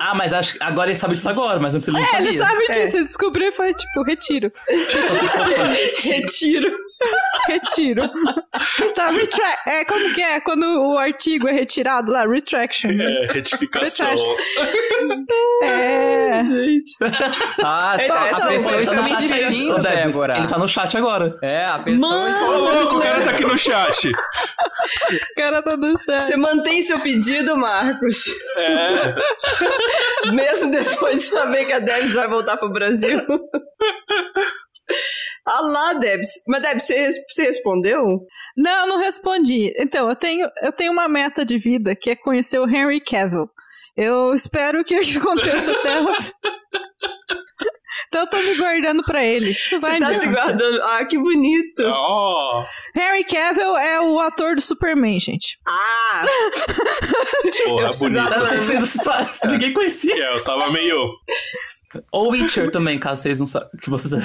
Ah, mas acho que agora ele sabe disso agora, mas antes ele não É, sabia. ele sabe É. disso. Eu descobri e falei, tipo, retiro. (laughs) Retiro. Retiro. (laughs) tá, retract. É, como que é? Quando o artigo é retirado lá, retraction. É, retificação. É. Gente. Ah, Eita, tá. essa A pessoa foi está me Deb, Débora. Ele tá no chat agora. É, a pessoa Mano! Ô, louco, o cara tá aqui no chat. O cara tá no chat. Você mantém seu pedido, Marcos. É. (laughs) Mesmo depois de saber que a Debs vai voltar pro Brasil. (laughs) Ah lá, Debs. Mas, Debs, você, você respondeu? Não, não respondi. Então, eu tenho, eu tenho uma meta de vida que é conhecer o Henry Cavill. Eu espero que (laughs) isso aconteça até. (laughs) então eu tô me guardando pra ele. Isso vai Você tá se guardando. Ah, que bonito. Ó, Henry Cavill é o ator do Superman, gente. Ah, porra, precisava- bonito. Ninguém conhecia. É, eu tava meio. Ou Witcher também, caso vocês não sabem. Que vocês É,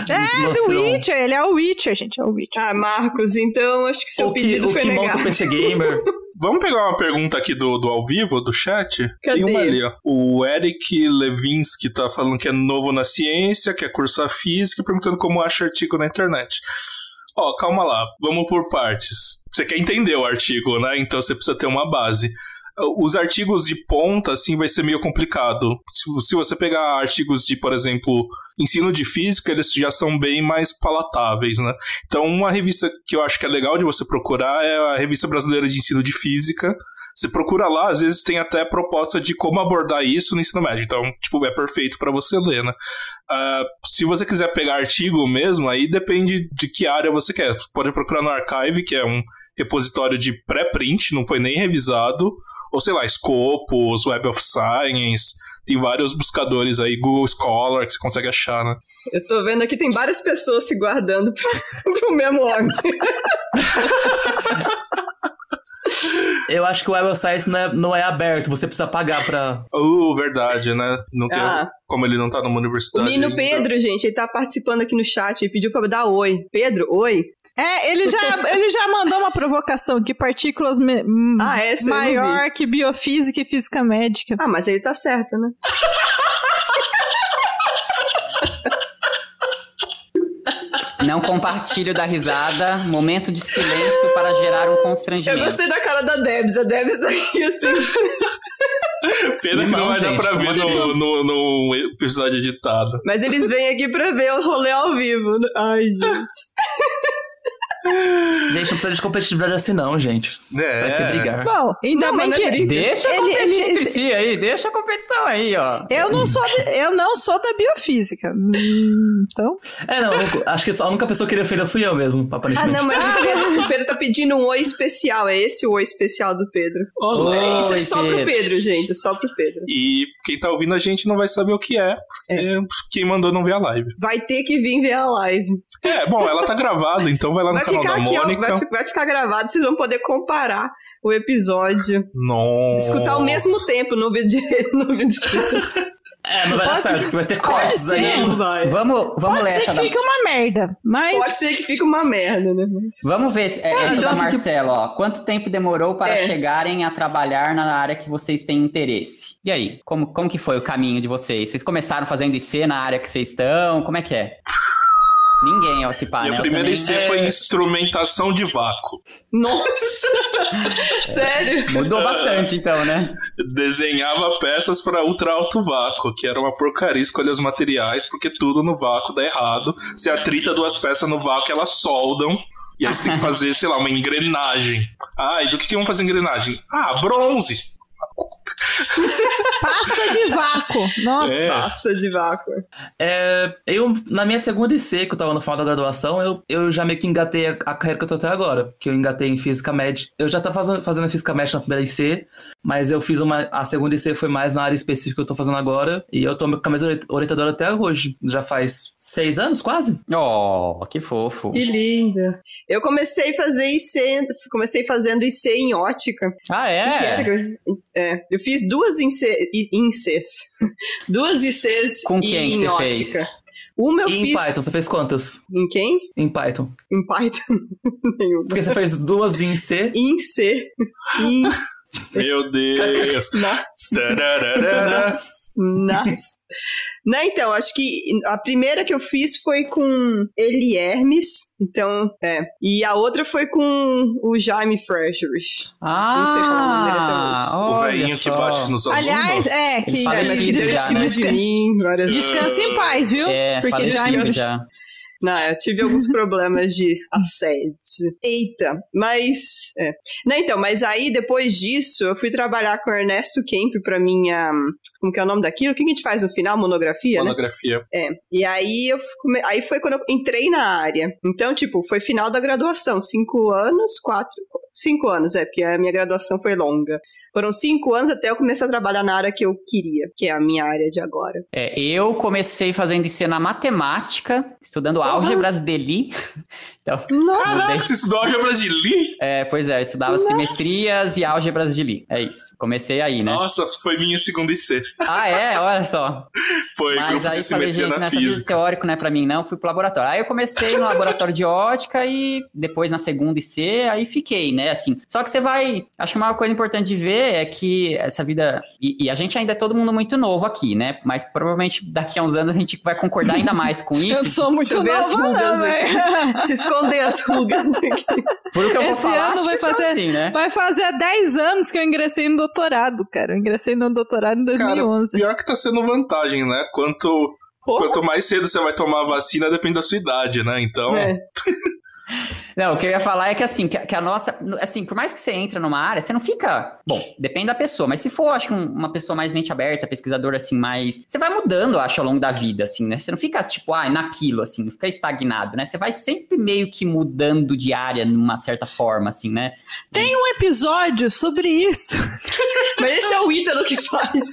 não do Witcher. Ele é o Witcher, gente. É o Witcher. ah, Marcos, então acho que seu que, pedido o foi que monta negado. o PC (laughs) Gamer. Vamos pegar uma pergunta aqui do, do ao vivo, do chat? Cadê? Tem uma ali, ó. O Eric Levinsky tá falando que é novo na ciência, quer cursar física, e perguntando como acha artigo na internet. Ó, calma lá, vamos por partes. Você quer entender o artigo, né? Então você precisa ter uma base. Os artigos de ponta, assim, vai ser meio complicado. Se, se você pegar artigos de, por exemplo, ensino de física, eles já são bem mais palatáveis, né? Então, uma revista que eu acho que é legal de você procurar é a Revista Brasileira de Ensino de Física. Você procura lá, às vezes tem até proposta de como abordar isso no ensino médio. Então, tipo, é perfeito para você ler, né? Ah, se você quiser pegar artigo mesmo, aí depende de que área você quer. Você pode procurar no Archive, que é um repositório de pré-print, não foi nem revisado. Ou sei lá, Scopus, Web of Science. Tem vários buscadores aí, Google Scholar, que você consegue achar, né? Eu tô vendo aqui, tem várias pessoas se guardando pro, (laughs) pro mesmo homem. (laughs) Eu acho que o Web of Science não é, não é aberto, você precisa pagar pra. Uh, verdade, né? Não tem, Ah. Como ele não tá numa O universidade. menino ainda. Pedro, gente, ele tá participando aqui no chat e pediu pra dar oi. Pedro, oi. É, ele já, ele já mandou uma provocação que partículas me- Ah, essa eu maior que biofísica e física médica. Ah, mas ele tá certo, né? Não compartilho da risada. Momento de silêncio para gerar um Eu constrangimento. gostei da cara da Debs. A Debs tá aqui assim. Pena que não vai dar pra ver no, no, no episódio editado. Mas eles vêm aqui pra ver o rolê ao vivo. Ai, gente. Gente, não precisa de competitividade assim, não, gente. É. Pra que brigar? Bom, ainda Não, bem é que. briga. Deixa a Ele- competição ele- si aí, deixa a competição aí, ó. Eu não sou, de- eu não sou da biofísica. Hum, Então. É, não, acho que só a única pessoa que queria ofender fui eu mesmo, Ah, aparentemente. não, mas o Pedro, (laughs) o Pedro tá pedindo um oi especial. É esse o oi especial do Pedro. Oi, Isso é só pro Pedro. Pedro, gente. É só pro Pedro. E quem tá ouvindo a gente não vai saber o que é, porque quem mandou não vê a live. Vai ter que vir ver a live. É, bom, ela tá gravada, então vai lá no Vai ficar aqui, ó, vai, vai ficar gravado. Vocês vão poder comparar o episódio. Nossa. Escutar ao mesmo tempo no vídeo (laughs) no vídeo. (laughs) É, não vai dar Pode- certo, porque vai ter Pode cortes aí. vai. Vamos, vamos Pode ler ser essa que da... fique uma merda. Mas. Pode ser que fique uma merda, né? Vamos ver se- é, essa então da que- Marcelo, ó. Quanto tempo demorou para É. chegarem a trabalhar na área que vocês têm interesse? E aí, como, como que foi o caminho de vocês? Vocês começaram fazendo IC na área que vocês estão? Como é que é? Ninguém, ó, se pá, né? Minha Eu primeira também- IC foi instrumentação de vácuo. Nossa! (laughs) Sério? Mudou bastante, então, né? Desenhava peças para ultra alto vácuo, que era uma porcaria escolher os materiais, porque tudo no vácuo dá errado. Se atrita duas peças no vácuo, elas soldam. E aí você tem que fazer, sei lá, uma engrenagem. Ah, e do que, que vão fazer engrenagem? Ah, bronze. (laughs) Pasta de vácuo. Nossa. É. Pasta de vácuo. É, eu, na minha segunda IC, que eu tava no final da graduação, eu, eu já meio que engatei a, a carreira que eu tô até agora. Que eu engatei em Física Média. Eu já tava fazendo, fazendo Física Média na primeira IC, mas eu fiz uma. A segunda IC foi mais na área específica que eu tô fazendo agora. E eu tô com a mesma orientadora até hoje. Já faz seis anos, quase? Oh, que fofo. Que linda. Eu comecei a fazer IC, comecei fazendo IC em ótica. Ah, Que era é? que eu, é, eu fiz duas IC, I- ICs. (laughs) duas ICs Com quem em que você ótica. fez? Uma eu E em fiz Python, você fez quantas? em quem? Em Python. Em Python. (laughs) Nenhuma. Porque você fez duas em C. (laughs) Em C. Em Meu Deus. Tararara. Nossa. Né, então, acho que a primeira que eu fiz foi com Eli Hermes, então, é. E a outra foi com o Jaime Freshers. Não sei falar o até Ah, O velhinho que bate nos alunos. Aliás, é, que É, mas que cima né? de mim várias descanse em paz, viu? É, Porque Jaime- já. Não, eu tive alguns (laughs) problemas de assédio. Eita, mas. É. Não, então, mas aí depois disso eu fui trabalhar com o Ernesto Kemp pra minha. Como que é o nome daquilo? O que a gente faz no final? Monografia, né? Monografia. É. E aí eu come- aí foi quando eu entrei na área. Então, tipo, foi final da graduação. Cinco anos, quatro. Cinco anos, é, porque a minha graduação foi longa. Foram cinco anos até eu começar a trabalhar na área que eu queria, que é a minha área de agora. É, eu comecei fazendo IC na matemática, estudando álgebras de Lie. (laughs) Então, (laughs) Caraca, você estudou álgebras de Lie? É, pois é, eu estudava simetrias e álgebras de Lie. É isso. Comecei aí, né? Nossa, foi minha segunda IC. Ah, é? Olha só. (laughs) Foi Mas aí falei, gente, na nessa vida física. teórico, né, pra mim não, fui pro laboratório. Aí eu comecei no laboratório de ótica e depois na segunda IC, aí fiquei, né, assim. Só que você vai, acho que uma coisa importante de ver é que essa vida, e, e a gente ainda é todo mundo muito novo aqui, né, mas provavelmente daqui a uns anos a gente vai concordar ainda mais com (laughs) isso. Eu sou muito nova, não, aqui. velho. Te esconder as rugas aqui. Por o que eu vou Esse falar, ano vai são fazer- assim, né? Vai fazer 10 anos que eu ingressei no doutorado, cara. Eu ingressei no doutorado em Cara, 2011. pior que tá sendo vantagem, né? Quanto, quanto mais cedo você vai tomar a vacina, depende da sua idade, né? Então, É. (laughs) Não, o que eu ia falar é que assim, que, a- que a nossa, assim, por mais que você entre numa área, você não fica, bom, depende da pessoa, mas se for, acho que um- uma pessoa mais mente aberta, pesquisador assim, mais, você vai mudando, eu acho, ao longo da vida, assim, né? Você não fica tipo, ah, naquilo, assim, não fica estagnado, né? Você vai sempre meio que mudando de área numa certa forma, assim, né? Tem um episódio sobre isso. (laughs) Mas esse é o Ítalo que faz.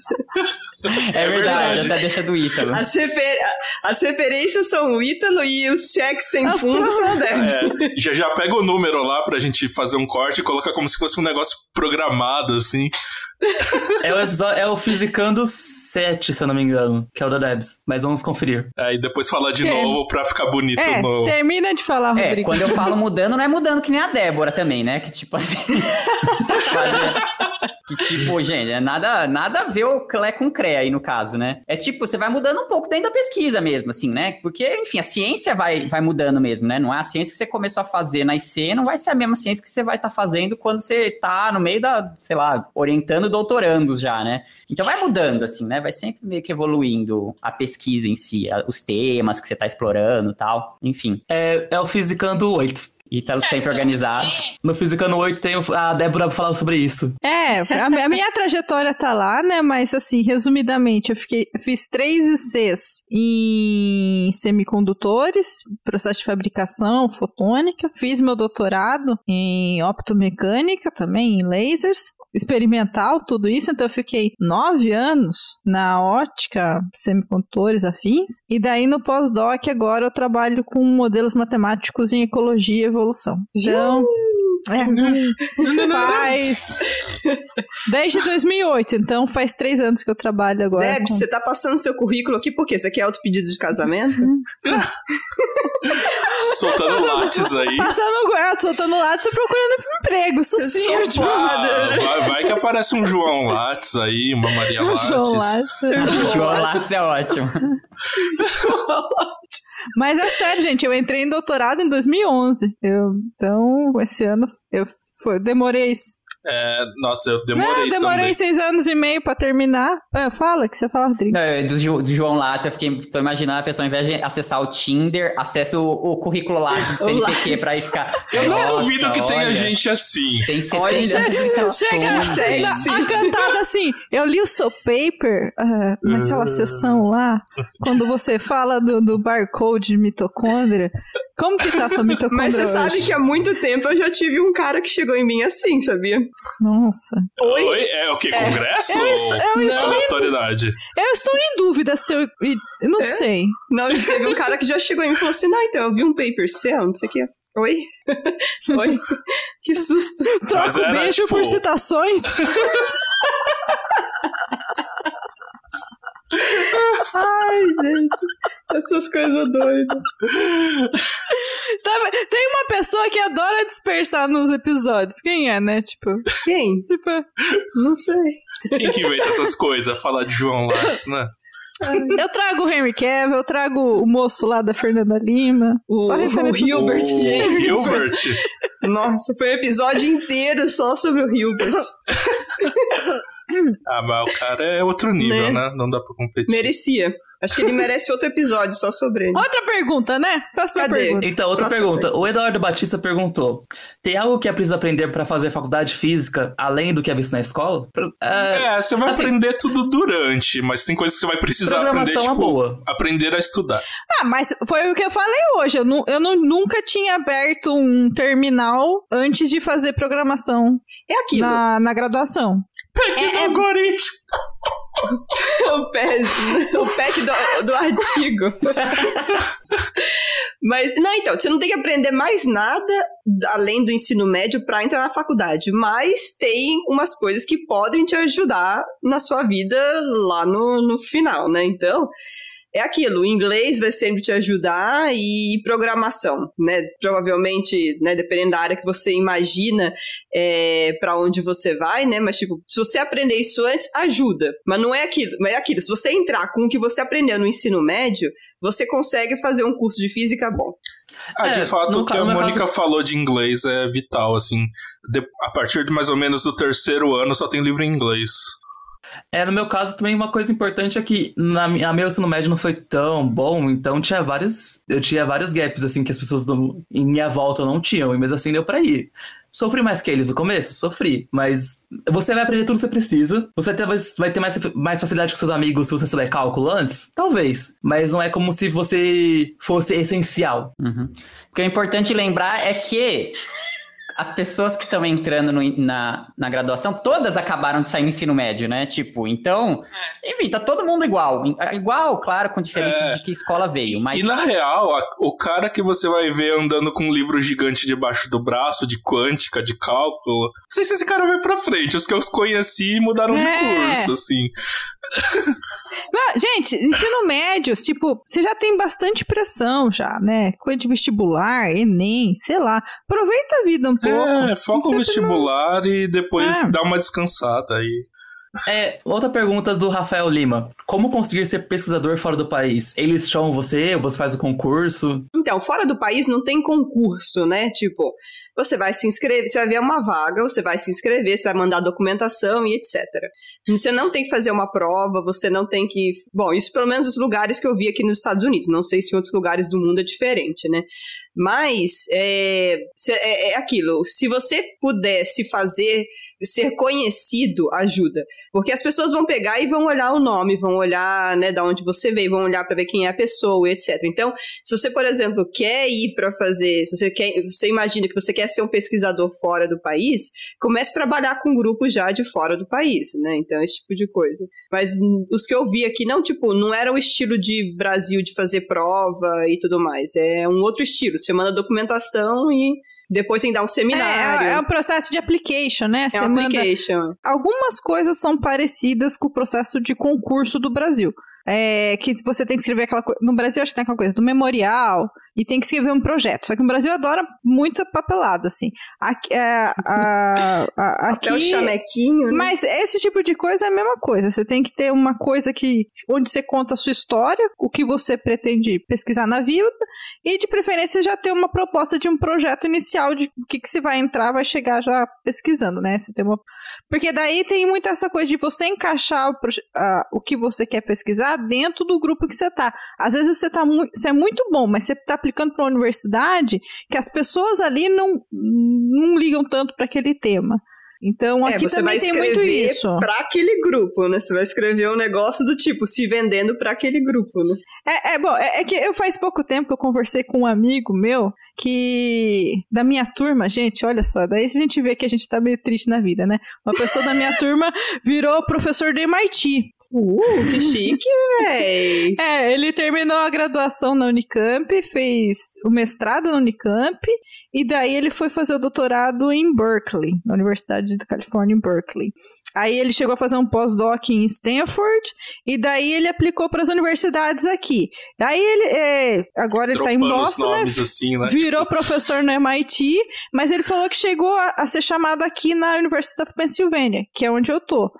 É, verdade, verdade. essa deixa do Ítalo. As, refer- as referências são o Ítalo e os cheques sem As fundo são o é, já, já pega o número lá pra gente fazer um corte e colocar como se fosse um negócio programado, assim. É o, episódio, é o Fisicando 7, se eu não me engano, que é o da Debs. Mas vamos conferir. Aí depois falar de novo pra ficar bonito É, no. termina de falar, É, Rodrigo. quando eu falo (laughs) mudando, não é mudando que nem a Débora também, né? Que tipo (laughs) assim. que tipo, gente, é nada, nada a ver o Clé com Cré aí no caso, né? É tipo, você vai mudando um pouco dentro da pesquisa mesmo, assim, né? Porque, enfim, a ciência vai, vai mudando mesmo, né? Não é a ciência que você começou a fazer na IC, não vai ser a mesma ciência que você vai estar fazendo quando você tá no meio da, sei lá, orientando doutorandos já, né? Então vai mudando, assim, né? Vai sempre meio que evoluindo a pesquisa em si, a- os temas que você tá explorando e tal, enfim. É, é o Fisicando 8. Ítalo sempre organizado. No Física no 8 tem a Débora falando sobre isso. É, a, minha trajetória tá lá, né? Mas assim, resumidamente, eu fiquei, fiz três ICs em semicondutores, processo de fabricação fotônica, fiz meu doutorado em optomecânica também, em lasers, experimental, tudo isso, então eu fiquei nove anos na ótica, semicondutores afins, e daí no pós-doc agora eu trabalho com modelos matemáticos em ecologia e evolução. Então, é, faz desde 2008, então faz três anos que eu trabalho agora. Deb, com- você tá passando seu currículo aqui por quê? Você quer auto pedido de casamento? (laughs) Soltando lates aí. Passando ela, soltando lá, você procurando emprego, isso sim. sou tipo, Ah, vai, vai que aparece um João Lattes aí, uma Maria Lattes. João lá. (laughs) João Lattes é ótimo. Mas é sério, gente, eu entrei em doutorado em 2011. Eu, então, esse ano eu, foi, demorei. É, nossa, eu demorei Não, eu demorei também. seis anos e meio pra terminar. Ah, fala, que você fala, Rodrigo. Não, eu- do, do João Lattes, eu fiquei. Tô imaginando a pessoa, ao invés de acessar o Tinder, acessa o, o currículo Lattes (laughs) do CNPq Lattes. pra aí ficar. Eu não duvido que tenha gente assim. Tem 70 Olha, publicações. Chega sexy. a cantada assim. Eu li o seu paper ah, naquela sessão lá, quando você fala do, do barcode de mitocôndria. Como que tá sua mitocôndria Mas você sabe hoje? que há muito tempo eu já tive um cara que chegou em mim assim, sabia? Nossa. Oi? Oi? É o que? Congresso? Eu estou- eu ou estou em- autoridade? Eu estou em dúvida se eu. eu Não É? sei. Não, teve um cara que já chegou em mim e falou assim: Não, então eu vi um paper seu, não sei o que. Oi? (laughs) Oi? Que susto. Troca o beijo tipo- por citações. (laughs) (laughs) Ai, gente. Essas coisas doidas. Tem uma pessoa que adora dispersar nos episódios. Quem é, né? Tipo, Quem? tipo, Não sei. Quem que inventa essas coisas? Falar de João Lattes, né? eu trago o Henry Cavill, eu trago o moço lá da Fernanda Lima. O, Só o referência Hilbert, o gente. Gilbert. Nossa, foi um episódio inteiro só sobre o Hilbert. Ah, mas o cara é outro nível, Né? né? Não dá pra competir. Merecia. Acho que ele merece outro episódio só sobre ele. Outra pergunta, né? Próxima Cadê? pergunta. Então, outra Próxima pergunta. O Eduardo Batista perguntou: tem algo que é preciso aprender para fazer faculdade de física além do que é visto na escola? É, É, você vai Assim- aprender tudo durante, mas tem coisas que você vai precisar aprender, programação é tipo, boa. aprender a estudar. Ah, mas foi o que eu falei hoje. Eu, nu- eu nu- nunca tinha aberto um terminal antes de fazer programação É aquilo. na, na graduação. Pegue É- no é- algoritmo. (laughs) o pé, o pack do, do artigo. (laughs) Mas, não, então, você não tem que aprender mais nada além do ensino médio para entrar na faculdade, mas tem umas coisas que podem te ajudar na sua vida lá no, no final, né? Então, é aquilo, o inglês vai sempre te ajudar e programação, né? Provavelmente, né, dependendo da área que você imagina é, para onde você vai, né? Mas, tipo, se você aprender isso antes, ajuda. Mas não é aquilo. Mas é aquilo. Se você entrar com o que você aprendeu no ensino médio, você consegue fazer um curso de física bom. Ah, É, de fato, o que a Mônica caso- falou de inglês é vital, assim. De- a partir de mais ou menos do terceiro ano só tem livro em inglês. É, no meu caso também uma coisa importante é que na a meu ensino médio não foi tão bom, então tinha vários, eu tinha vários gaps assim que as pessoas do, em minha volta não tinham, mesmo assim deu pra ir. Sofri mais que eles no começo? Sofri, mas você vai aprender tudo que você precisa. Você talvez vai ter mais, mais facilidade com seus amigos se você souber cálculo antes? Talvez, mas não é como se você fosse essencial. Uhum. O que é importante lembrar é que as pessoas que estão entrando no- na, na graduação, todas acabaram de sair no ensino médio, né? Tipo, então, enfim, tá todo mundo igual. Igual, claro, com diferença É. de que escola veio. Mas E na real, a- o cara que você vai ver andando com um livro gigante debaixo do braço, de quântica, de cálculo, não sei se esse cara vai pra frente. Os que eu conheci mudaram de É. curso, assim. Mas, gente, ensino médio, tipo, você já tem bastante pressão já, né? Coisa de vestibular, Enem, sei lá. Aproveita a vida um pouco. É, foca o se não- vestibular e depois É. dá uma descansada aí. É, outra pergunta do Rafael Lima. Como conseguir ser pesquisador fora do país? Eles chamam você, você faz o concurso? Então, fora do país não tem concurso, né? Tipo, você vai se inscrever, você vai ver uma vaga, você vai se inscrever, você vai mandar documentação e etc. Você não tem que fazer uma prova, você não tem que. Bom, isso pelo menos os lugares que eu vi aqui nos Estados Unidos. Não sei se em outros lugares do mundo é diferente, né? Mas é, é, é aquilo. Se você pudesse fazer ser conhecido ajuda. Porque as pessoas vão pegar e vão olhar o nome, vão olhar, né, da onde você veio, vão olhar para ver quem é a pessoa, etc. Então, se você, por exemplo, quer ir para fazer, se você quer, você imagina que você quer ser um pesquisador fora do país, comece a trabalhar com grupos já de fora do país, né? Então, esse tipo de coisa. Mas os que eu vi aqui não, tipo, não era o estilo de Brasil de fazer prova e tudo mais. É um outro estilo. Você manda documentação e depois tem que dar um seminário. É, é um processo de application, né? É Você um manda- application. Algumas coisas são parecidas com o processo de concurso do Brasil. É, que você tem que escrever aquela coisa. No Brasil, acho que tem aquela coisa do memorial e tem que escrever um projeto. Só que no Brasil adora muita papelada, assim. Aqui, é, a- a- (laughs) Até o aqui- chamequinho, né? mas esse tipo de coisa é a mesma coisa. Você tem que ter uma coisa que onde você conta a sua história, o que você pretende pesquisar na vida, e de preferência já ter uma proposta de um projeto inicial de o que, que você vai entrar, vai chegar já pesquisando, né? Você tem uma... Porque daí tem muito essa coisa de você encaixar o, ah, o que você quer pesquisar dentro do grupo que você tá. Às vezes você, tá você é muito bom, mas você tá aplicando para uma universidade que as pessoas ali não, não ligam tanto para aquele tema. Então É, aqui você também vai tem muito escrever isso. pra aquele grupo, né? Você vai escrever um negócio do tipo, se vendendo pra aquele grupo, né? É, é, bom, é, é que eu faz pouco tempo que eu conversei com um amigo meu que da minha turma, gente, olha só, daí a gente vê que a gente tá meio triste na vida, né? Uma pessoa da minha (laughs) turma virou professor do MIT. Uh, que chique, véi! (laughs) É, ele terminou a graduação na Unicamp, fez o mestrado na Unicamp, e daí ele foi fazer o doutorado em Berkeley, na Universidade da Califórnia em Berkeley. Aí ele chegou a fazer um pós-doc em Stanford, e daí ele aplicou para as universidades aqui. Daí ele, é, agora ele tá em Boston, né? assim, né? Virou Tipo, professor no MIT, mas ele falou que chegou a, a ser chamado aqui na University of Pennsylvania, que é onde eu tô.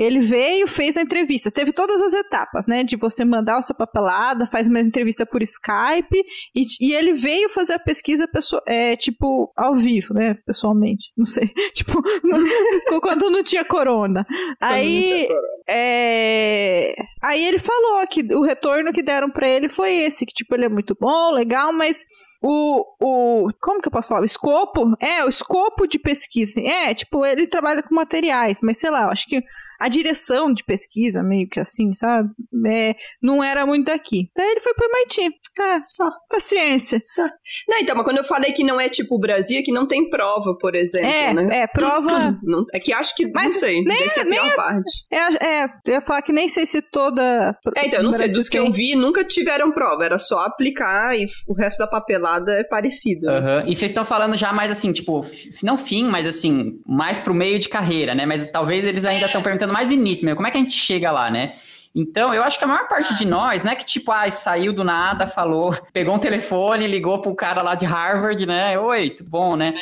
Ele veio, fez a entrevista. Teve todas as etapas, né? De você mandar o seu papelada, faz uma entrevista por Skype. E, e ele veio fazer a pesquisa, pessoa, é, tipo, ao vivo, né? Pessoalmente. Não sei. (laughs) Tipo, no- quando não tinha corona. Aí, é, Aí ele falou que o retorno que deram pra ele foi esse, que tipo, ele é muito bom, legal, mas o, o como que eu posso falar? O escopo, é, o escopo de pesquisa, assim, é, tipo, ele trabalha com materiais, mas sei lá, eu acho que a direção de pesquisa, meio que assim, sabe? É, não era muito daqui. Daí ele foi pro MIT. É, Só. paciência. Só. Não, então, mas quando eu falei que não é tipo o Brasil, é que não tem prova, por exemplo, É, né? é, prova. Não- é que acho que, não Mas sei, nem- deve ser a nem pior parte. É, é, eu ia falar que nem sei se toda. É, então, eu não sei, dos que eu vi, nunca tiveram prova, era só aplicar e o resto da papelada é parecido. né? Aham. E vocês estão falando já mais assim, tipo, não fim, mas assim, mais pro meio de carreira, né? Mas talvez eles ainda estão perguntando mais no início mesmo, como é que a gente chega lá, né? Então, eu acho que a maior parte de nós, não é que tipo, ah, saiu do nada, falou, (laughs) pegou um telefone, ligou pro cara lá de Harvard, né? Oi, tudo bom, né?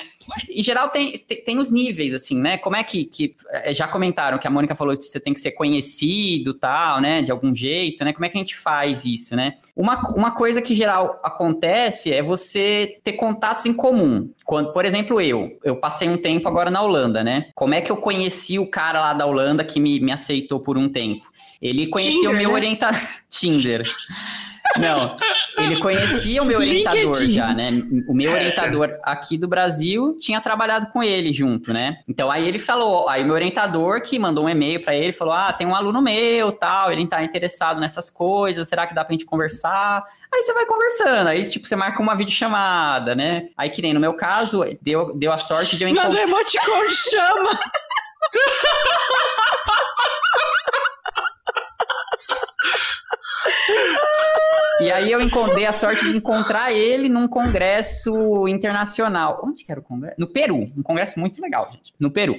Em geral, tem, tem, tem os níveis, assim, né? Como é que, que. eh, Já comentaram que a Mônica falou que você tem que ser conhecido, tal, né? De algum jeito, né? Como é que a gente faz isso, né? Uma, uma coisa que, em geral, acontece é você ter contatos em comum. Quando, por exemplo, eu. Eu passei um tempo agora na Holanda, né? Como é que eu conheci o cara lá da Holanda que me, me aceitou por um tempo? Ele conhecia Tinder, o meu né? orientador. (laughs) Tinder. Não, ele conhecia o meu orientador LinkedIn. já, né? O meu orientador aqui do Brasil tinha trabalhado com ele junto, né? Então aí ele falou, aí o meu orientador que mandou um e-mail pra ele, falou: "Ah, tem um aluno meu, tal, ele tá interessado nessas coisas, será que dá pra gente conversar?" Aí você vai conversando, aí tipo você marca uma videochamada, né? Aí que nem no meu caso, deu, deu a sorte de eu Manda encontrar um emoticon de chama. (laughs) E aí eu encontrei a sorte de encontrar ele num congresso internacional. Onde que era o congresso? No Peru. Um congresso muito legal, gente. No Peru.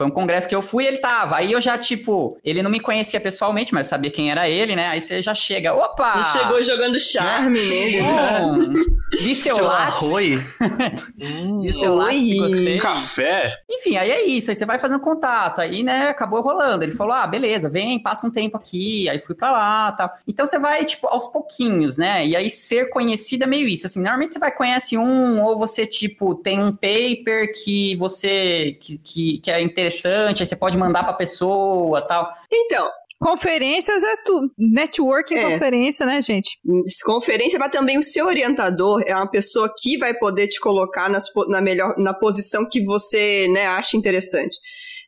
Foi um congresso que eu fui e ele tava. Aí eu já, tipo, ele não me conhecia pessoalmente, mas eu sabia quem era ele, né? Aí você já chega, opa! E chegou jogando charme nele. né? (laughs) Vi seu lápis. arroz. (laughs) Vi seu lápis, gostei. Café? Enfim, aí é isso. Aí você vai fazendo contato. Aí, né, acabou rolando. Ele falou: ah, beleza, vem, passa um tempo aqui. Aí fui pra lá tal. Então você vai, tipo, aos pouquinhos, né? E aí ser conhecido é meio isso. Assim, normalmente você vai conhece um, ou você, tipo, tem um paper que você. que, que, que é interessante, aí você pode mandar pra pessoa tal. Então, Conferências é tudo. Networking, É. conferência, né, gente? conferência, mas também o seu orientador é uma pessoa que vai poder te colocar nas na melhor na posição que você né, acha interessante.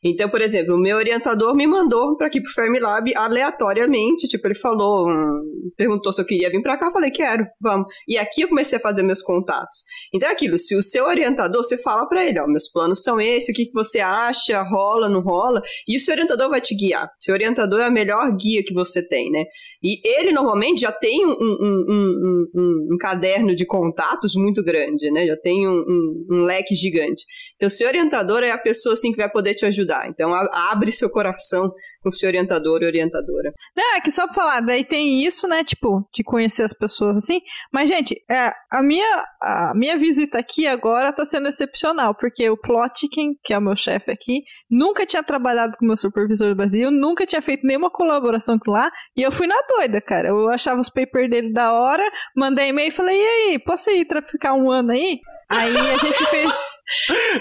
Então, por exemplo, o meu orientador me mandou para aqui pro Fermilab aleatoriamente, tipo, ele falou, hum, perguntou se eu queria vir para cá, eu falei, quero, vamos. E aqui eu comecei a fazer meus contatos. Então é aquilo, se o seu orientador, você fala para ele, ó, meus planos são esses, o que, que você acha, rola, não rola, e o seu orientador vai te guiar. Seu orientador é a melhor guia que você tem, né? E ele normalmente já tem um, um, um, um- caderno de contatos muito grande, né? Já tem um leque gigante. Então, seu orientador é a pessoa assim que vai poder te ajudar. Então, a- abre seu coração com seu orientador e orientadora. Não, é que só pra falar, daí tem isso, né, tipo, de conhecer as pessoas assim. Mas, gente, é, a, minha, a minha visita aqui agora tá sendo excepcional, porque o Plotkin, que é o meu chefe aqui, nunca tinha trabalhado com o meu supervisor do Brasil, nunca tinha feito nenhuma colaboração com lá, e eu fui na doida, cara. Eu achava os papers dele da hora, mandei e-mail e falei, e aí, posso ir traficar um ano aí? Aí a gente fez. (laughs)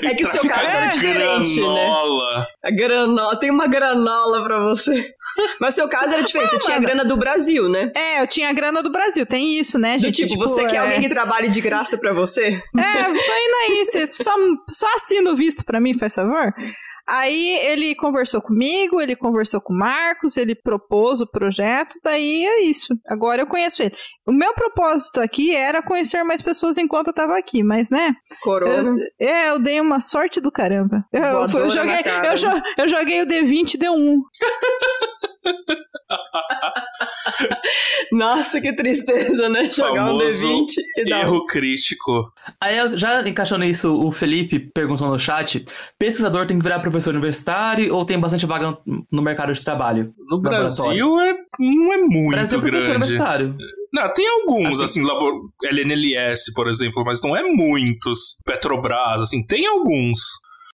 É que o seu caso era diferente, né? Granola. A granola, tem uma granola pra você. Mas seu caso era diferente, você tinha a mano. grana do Brasil, né? É, eu tinha a grana do Brasil, tem isso, né, Do gente? tipo, você quer é- alguém que trabalhe de graça pra você? É, tô indo aí, você só, só assina o visto pra mim, faz favor. Aí ele conversou comigo, ele conversou com o Marcos, ele propôs o projeto, daí é isso. Agora eu conheço ele. O meu propósito aqui era conhecer mais pessoas enquanto eu tava aqui, mas né? Corona. Eu, é, eu dei uma sorte do caramba. Eu, eu, joguei, eu, jo- eu joguei o D20 e deu um. (laughs) Nossa, que tristeza, né? Jogar um Famoso D20 e dar um. Erro crítico. Aí, já encaixando isso, o Felipe perguntou no chat: pesquisador tem que virar professor universitário ou tem bastante vaga no- mercado de trabalho? No. Brasil é, não é muito Brasil é professor grande. universitário. Não, tem alguns, Assim- assim, labor... LNLS, por exemplo, mas não é muitos. Petrobras, assim, tem alguns.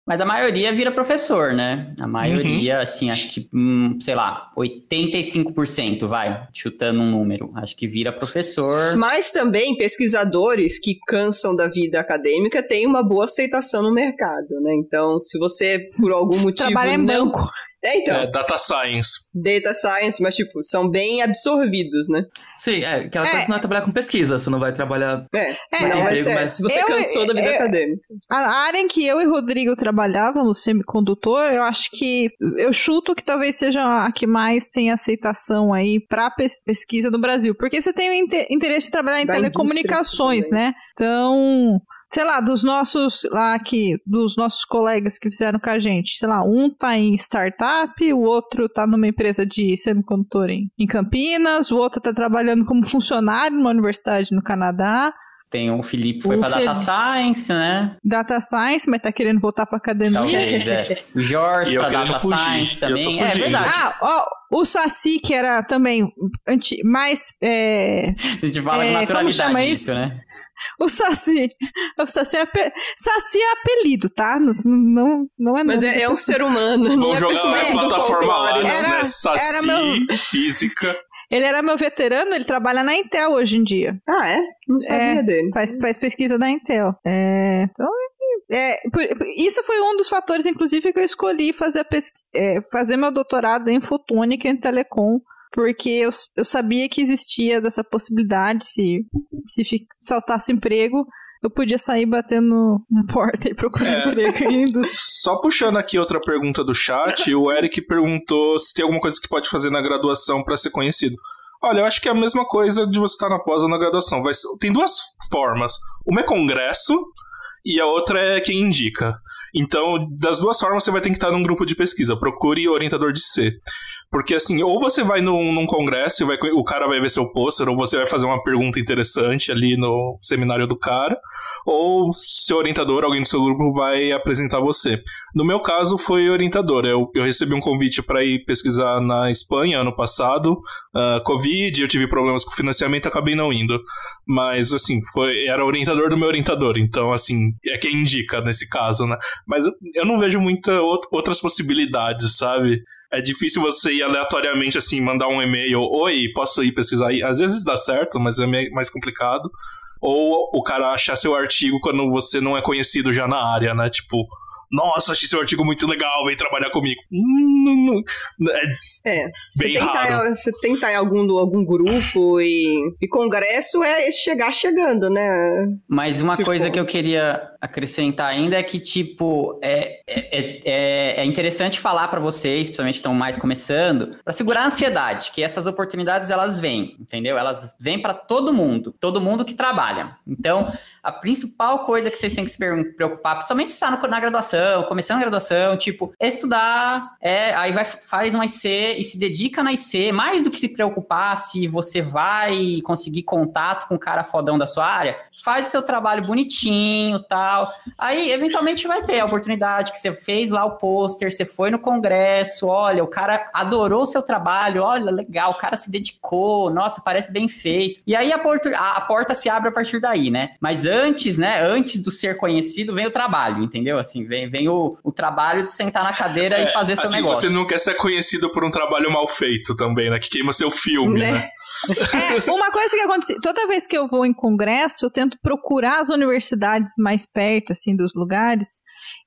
Mas a maioria vira professor, né? A maioria, Uhum. assim, acho que, hum, sei lá, 85% vai, chutando um número. Acho que vira professor. Mas também pesquisadores que cansam da vida acadêmica têm uma boa aceitação no mercado, né? Então, se você, por algum (laughs) motivo. Trabalha em não... banco. É, então. É, data Science. Data science, mas, tipo, são bem absorvidos, né? Sim, é, aquela É. coisa você não vai trabalhar com pesquisa, você não vai trabalhar. É. É, não, mas emprego, é, mas- se você Eu- cansou da vida eu- acadêmica. A área em que eu e Rodrigo trabalhávamos, semicondutor, eu acho que eu chuto que talvez seja a que mais tem aceitação aí para pesquisa no Brasil, porque você tem o inte- interesse em trabalhar em Da telecomunicações, né? Então, sei lá, dos nossos lá aqui, dos nossos colegas que fizeram com a gente, sei lá, um tá em startup, o outro tá numa empresa de semicondutor em, em Campinas, o outro tá trabalhando como funcionário numa universidade no Canadá. Tem o Felipe foi O pra Data. Science, né? Data Science, mas tá querendo voltar pra academia. Talvez, é. O Jorge querendo Data fugir, Science também. É fugindo. verdade. Ah, ó, o Saci, que era também anti, mais. é, A gente fala é, com naturalidade isso, isso? né? (laughs) o Saci. O Saci é, ape- Saci é apelido, tá? Não, não, não é Mas é, é um ser humano, não Vamos é jogar do plataforma Lattes, né? Era Saci, meu- física. Ele era meu veterano, ele trabalha na Intel hoje em dia. Ah, é? Não sabia É. dele. Faz, faz pesquisa da Intel. É, então, é, por- isso foi um dos fatores, inclusive, que eu escolhi fazer, a pesqui- é, fazer meu doutorado em fotônica e em telecom, porque eu, eu sabia que existia dessa possibilidade, se, se faltasse emprego, eu podia sair batendo na porta e procurar É. emprego em indústria. (laughs) Só puxando aqui outra pergunta do chat, o Eric perguntou se tem alguma coisa que pode fazer na graduação para ser conhecido. Olha, eu acho que é a mesma coisa de você estar na pós ou na graduação. Vai tem duas formas. Uma é congresso e a outra é quem indica. Então, das duas formas, você vai ter que estar num grupo de pesquisa. Procure orientador de C. Porque, assim, ou você vai num, num congresso e vai, o cara vai ver seu pôster, ou você vai fazer uma pergunta interessante ali no seminário do cara, ou seu orientador, alguém do seu grupo, vai apresentar você. No meu caso, foi orientador. Eu, eu recebi um convite para ir pesquisar na Espanha ano passado. Uh, Covid, eu tive problemas com financiamento, acabei não indo. Mas, assim, foi, era orientador do meu orientador. Então, assim, é quem indica nesse caso, né? Mas eu, eu não vejo muitas outras possibilidades, sabe? É difícil você ir aleatoriamente, assim, mandar um e-mail, oi, posso ir pesquisar aí? Às vezes dá certo, mas é mais complicado ou o cara achar seu artigo quando você não é conhecido já na área, né? Tipo, nossa, achei seu artigo muito legal, vem trabalhar comigo. Hum, é, é você, tentar, você tentar em algum, algum grupo e, e congresso é chegar chegando, né? Mas uma tipo... coisa que eu queria acrescentar ainda é que, tipo, é, é, é, é interessante falar para vocês, principalmente estão mais começando, para segurar a ansiedade, que essas oportunidades elas vêm, entendeu? Elas vêm para todo mundo, todo mundo que trabalha. Então, a principal coisa que vocês têm que se preocupar, principalmente está na graduação, começando a graduação, tipo, é estudar, é, aí vai, faz um IC e se dedica na IC, mais do que se preocupar se você vai conseguir contato com o cara fodão da sua área, faz o seu trabalho bonitinho, tal. Aí, eventualmente, vai ter a oportunidade que você fez lá o pôster, você foi no congresso, olha, o cara adorou o seu trabalho, olha, legal, o cara se dedicou, nossa, parece bem feito. E aí a porta, a, a porta se abre a partir daí, né? Mas antes, né, antes do ser conhecido, vem o trabalho, entendeu? Assim, vem, vem o, o trabalho de sentar na cadeira é, e fazer seu assim, negócio. Você não quer ser conhecido por um trabalho mal feito também, né? Que queima seu filme, né? né? É, uma coisa que acontece, toda vez que eu vou em congresso, eu tento procurar as universidades mais perto, assim, dos lugares,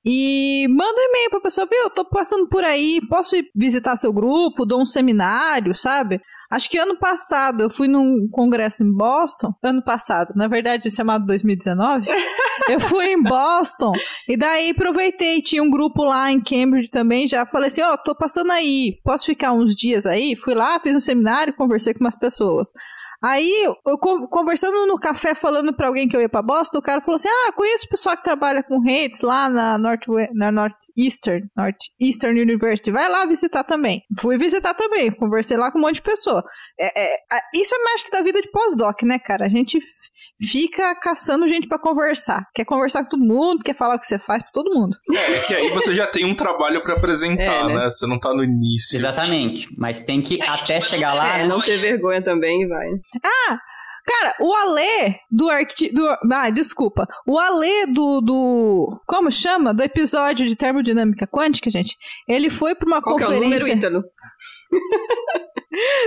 e manda um e-mail pra pessoa, viu, eu tô passando por aí, posso ir visitar seu grupo, dou um seminário, sabe? Acho que ano passado eu fui num congresso em Boston. Ano passado, na verdade, chamado 2019. eu fui em Boston e daí aproveitei. Tinha um grupo lá em Cambridge também. Já falei assim: Ó, oh, tô passando aí. Posso ficar uns dias aí? Fui lá, fiz um seminário, conversei com umas pessoas. Aí, eu conversando no café, falando pra alguém que eu ia pra Boston, o cara falou assim: Ah, conheço o pessoal que trabalha com redes lá na, North, na Northeastern, Northeastern University. Vai lá visitar também. Fui visitar também, conversei lá com um monte de pessoa. É, é, isso é mais que da vida de pós-doc, né, cara? A gente fica caçando gente para conversar. Quer conversar com todo mundo, quer falar o que você faz pra todo mundo. É, é que aí você já tem um trabalho para apresentar, é, né? né? Você não tá no início. Exatamente. Mas tem que até chegar lá. É, não ter vergonha também, vai. Ah, Cara, o Alê do arqui... do Ah, desculpa. O Alê do, do. Como chama? Do episódio de termodinâmica quântica, gente. Ele foi pra uma Qual conferência. Que é o número? (laughs)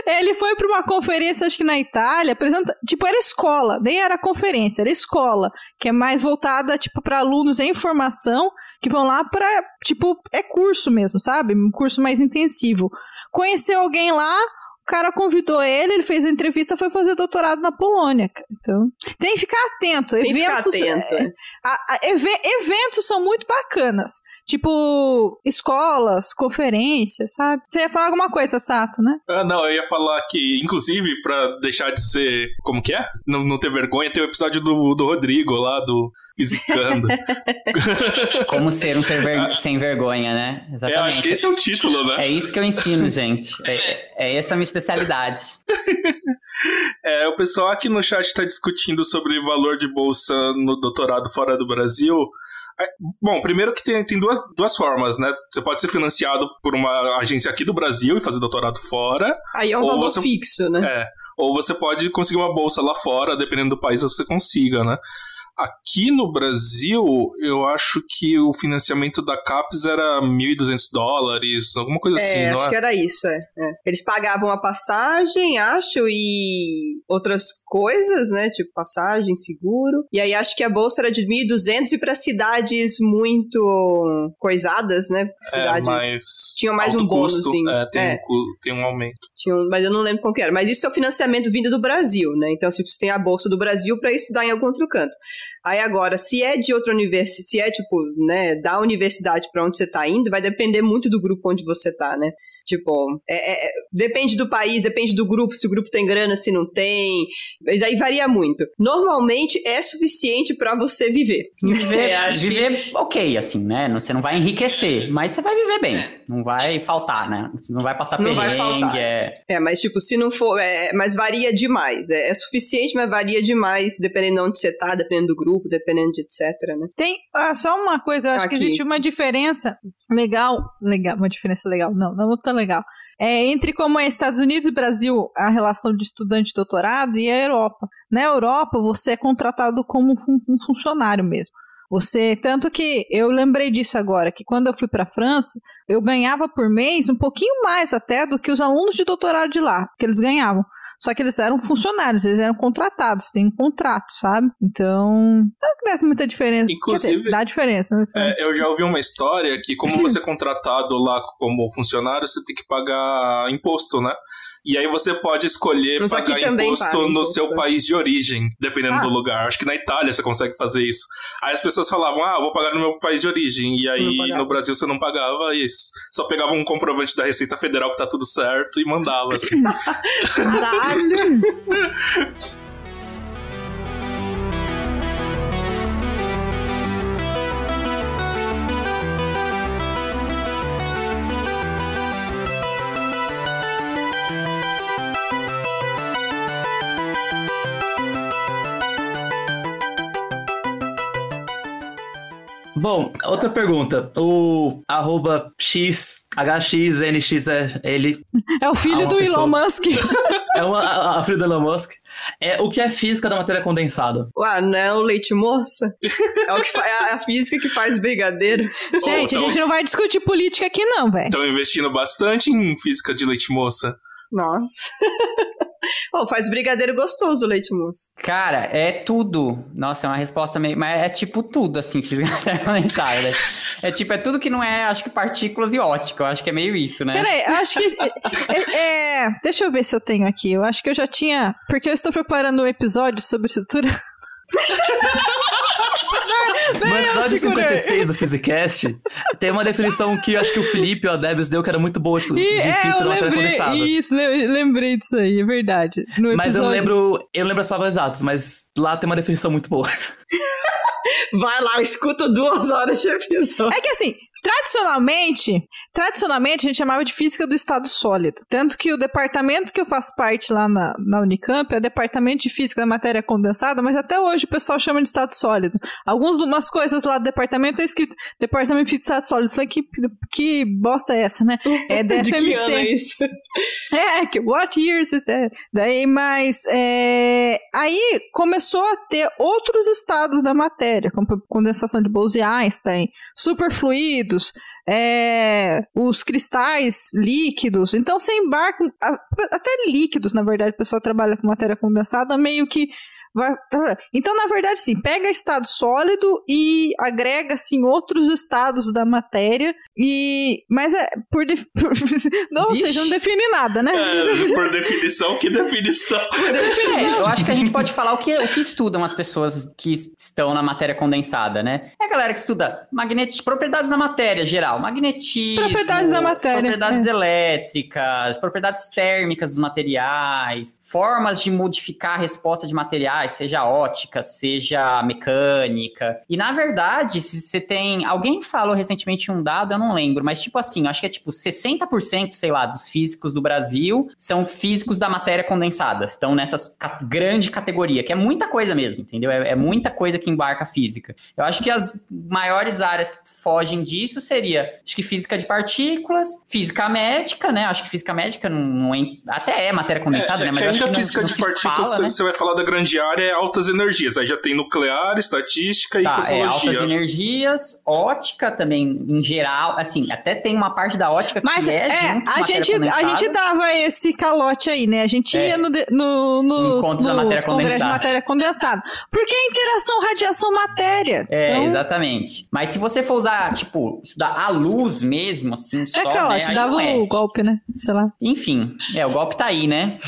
Ele foi para uma conferência, acho que na Itália, apresenta, tipo, era escola, nem era conferência, era escola, que é mais voltada, tipo, para alunos em formação, que vão lá para, tipo, é curso mesmo, sabe? Um curso mais intensivo. Conheceu alguém lá, o cara convidou ele, ele fez a entrevista, foi fazer doutorado na Polônia. Então, tem que ficar atento. Tem eventos, ficar atento. É, a, a, eventos são muito bacanas. Tipo, escolas, conferências, sabe? Você ia falar alguma coisa, Sato, né? Ah, não, eu ia falar que, inclusive, pra deixar de ser. Como que é? Não, não ter vergonha, tem o episódio do, do Rodrigo lá, do fisicando. (laughs) Como ser um ser ver... sem vergonha, né? Exatamente. É, acho que esse é o título, né? É isso que eu ensino, (laughs) gente. É, é essa a minha especialidade. (laughs) É, o pessoal aqui no chat está discutindo sobre valor de bolsa no doutorado fora do Brasil. É, bom, primeiro que tem, tem duas, duas formas, né? Você pode ser financiado por uma agência aqui do Brasil e fazer doutorado fora. Aí é um valor você, fixo, né? É. Ou você pode conseguir uma bolsa lá fora, dependendo do país que você consiga, né? Aqui no Brasil, eu acho que o financiamento da CAPES era 1.200 dólares, alguma coisa é, assim, não acho é? que era isso, é, é. Eles pagavam a passagem, acho, e outras coisas, né, tipo passagem, seguro. E aí acho que a bolsa era de 1.200 e para cidades muito coisadas, né? É, cidades é, tinham mais um bônus, assim. É, tem, é. Um, tem um aumento. Tinha, mas eu não lembro como que era. Mas isso é o financiamento vindo do Brasil, né? Então, se você tem a bolsa do Brasil para estudar em algum outro canto. Aí agora, se é de outra universidade, se é tipo, né, da universidade para onde você está indo, vai depender muito do grupo onde você está, né? Tipo, é, é, depende do país, depende do grupo, se o grupo tem grana, se não tem. Mas aí varia muito. Normalmente é suficiente para você viver. Viver, É, acho que- viver ok, assim, né? Não- Você não vai enriquecer, mas você vai viver bem. Não vai faltar, né? Você não vai passar Não vai perrengue. faltar. é... É, mas tipo, se não for. É, mas varia demais. É, é suficiente, mas varia demais, dependendo de onde você tá, dependendo do grupo, dependendo de etc, né? Tem ah, só uma coisa, eu acho que Aqui. existe uma diferença legal, legal, uma diferença legal, não, não tão legal. É entre como é Estados Unidos e Brasil a relação de estudante e doutorado e a Europa. Na Europa, você é contratado como um funcionário mesmo. Você, tanto que eu lembrei disso agora, que quando eu fui para a França, eu ganhava por mês um pouquinho mais até do que os alunos de doutorado de lá, que eles ganhavam. Só que eles eram funcionários, eles eram contratados, tem um contrato, sabe? Então, não que desse muita diferença. Inclusive- dizer, dá diferença, né? É, eu já ouvi uma história que, como você é contratado lá como funcionário, você tem que pagar imposto, né? E aí você pode escolher Mas pagar imposto paga no imposto, seu é. país de origem, dependendo Ah. do lugar. Acho que na Itália você consegue fazer isso. Aí as pessoas falavam, ah, vou pagar no meu país de origem. E aí no Brasil você não pagava isso. Só pegava um comprovante da Receita Federal que tá tudo certo e mandava, assim. (laughs) Caralho! (laughs) Bom, outra pergunta. O arroba x, hxnx, é, ele É o filho Ah, do pessoa. Elon Musk. é uma, a, a filha do Elon Musk. É, o que é física da matéria condensada? Ué, não é o leite moça? É, o que fa- é a física que faz brigadeiro. gente, a então- gente não vai discutir política aqui, não, velho. Estão investindo bastante em física de leite moça. Nossa. Pô, faz brigadeiro gostoso o leite moça. Cara, é tudo. Nossa, é uma resposta meio. Mas é tipo tudo, assim, (laughs) física condensada. né? É tipo, é tudo que não é, acho que partículas e ótica. Eu acho que é meio isso, né? Peraí, acho que. é, é, deixa eu ver se eu tenho aqui. Eu acho que eu já tinha. Porque eu estou preparando um episódio sobre estrutura. No episódio segura. 56 do Physicast, tem uma definição que eu acho que o Felipe ou a Debs deu que era muito boa tipo, E, é, física eu da matéria lembrei. Isso, le- lembrei disso aí, é verdade. No Mas eu episódio- lembro, eu lembro as palavras exatas, mas lá tem uma definição muito boa. (laughs) Vai lá, escuta duas horas de episódio. É que assim, tradicionalmente, tradicionalmente a gente chamava de física do estado sólido. Tanto que o departamento que eu faço parte lá na, na Unicamp é o departamento de física da matéria condensada, mas até hoje o pessoal chama de estado sólido. Algumas coisas lá do departamento é escrito departamento de física do estado sólido. Eu falei, que, que bosta é essa, né? É da (laughs) De que ano é FMC. isso? É, que what years is that? Daí, mas é, aí começou a ter outros estados da matéria, como condensação de Bose-Einstein, superfluidos, é, os cristais líquidos. Então, você embarca, até líquidos, na verdade, o pessoal trabalha com matéria condensada, meio que. Então, na verdade, sim, pega estado sólido e agrega assim outros estados da matéria e mas é por, def- (laughs) não, ou Vixe. seja, não define nada, né? É, (laughs) por definição, que definição? É, eu acho que a gente pode falar o que, o que estudam as pessoas que estão na matéria condensada, né? É a galera que estuda magneti propriedades da matéria geral, magnetismo, Propriedades da matéria, propriedades elétricas, propriedades térmicas dos materiais, formas de modificar a resposta de materiais, seja ótica, seja mecânica. E na verdade, se você tem, alguém falou recentemente um dado, eu não lembro, mas tipo assim, acho que é tipo 60%, sei lá, dos físicos do Brasil são físicos da matéria condensada, estão nessa grande categoria, que é muita coisa mesmo, entendeu? É, é muita coisa que embarca a física. Eu acho que as maiores áreas que fogem disso seria, acho que física de partículas, física médica, né? Acho que física médica não, não é, até é matéria condensada, É, né? Mas eu acho que não, física não de partículas, fala, né? você vai falar da grande área, é altas energias. Aí já tem nuclear, estatística e Tá, é, altas cosmologia. energias, ótica também, em geral, assim, até tem uma parte da ótica Mas que é, é, junto a gente, a condensada. gente dava esse calote aí, né? A gente É. ia no, de- no, nos, Encontro da nos matéria congressos de condensada. matéria condensada. Porque é interação radiação-matéria. É, Então, exatamente. Mas se você for usar, tipo, estudar a luz mesmo, assim, só, É calote, né, dava é. o golpe, né? Sei lá. Enfim, é, o golpe tá aí, né?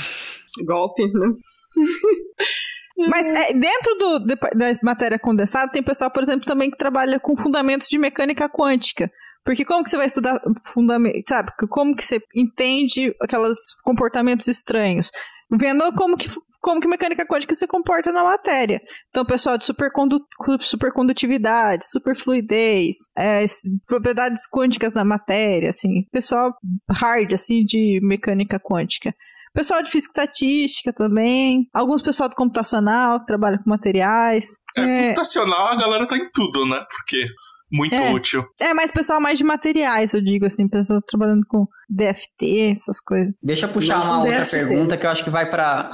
Golpe, né? (laughs) Mas é, dentro do, de- da matéria condensada, tem pessoal, por exemplo, também que trabalha com fundamentos de mecânica quântica. Porque como que você vai estudar fundamento, sabe? Como que você entende aqueles comportamentos estranhos? Vendo como que, como que mecânica quântica se comporta na matéria. Então, pessoal de supercondu supercondutividade, superfluidez, é, propriedades quânticas da matéria, assim, pessoal hard, assim, de mecânica quântica. Pessoal de física estatística também. Alguns pessoal do computacional que trabalha com materiais. É, é... computacional a galera tá em tudo, né? Porque muito é. útil. É, mas pessoal mais de materiais, eu digo assim, pessoal trabalhando com DFT, essas coisas. Deixa eu puxar uma outra pergunta que eu acho que vai para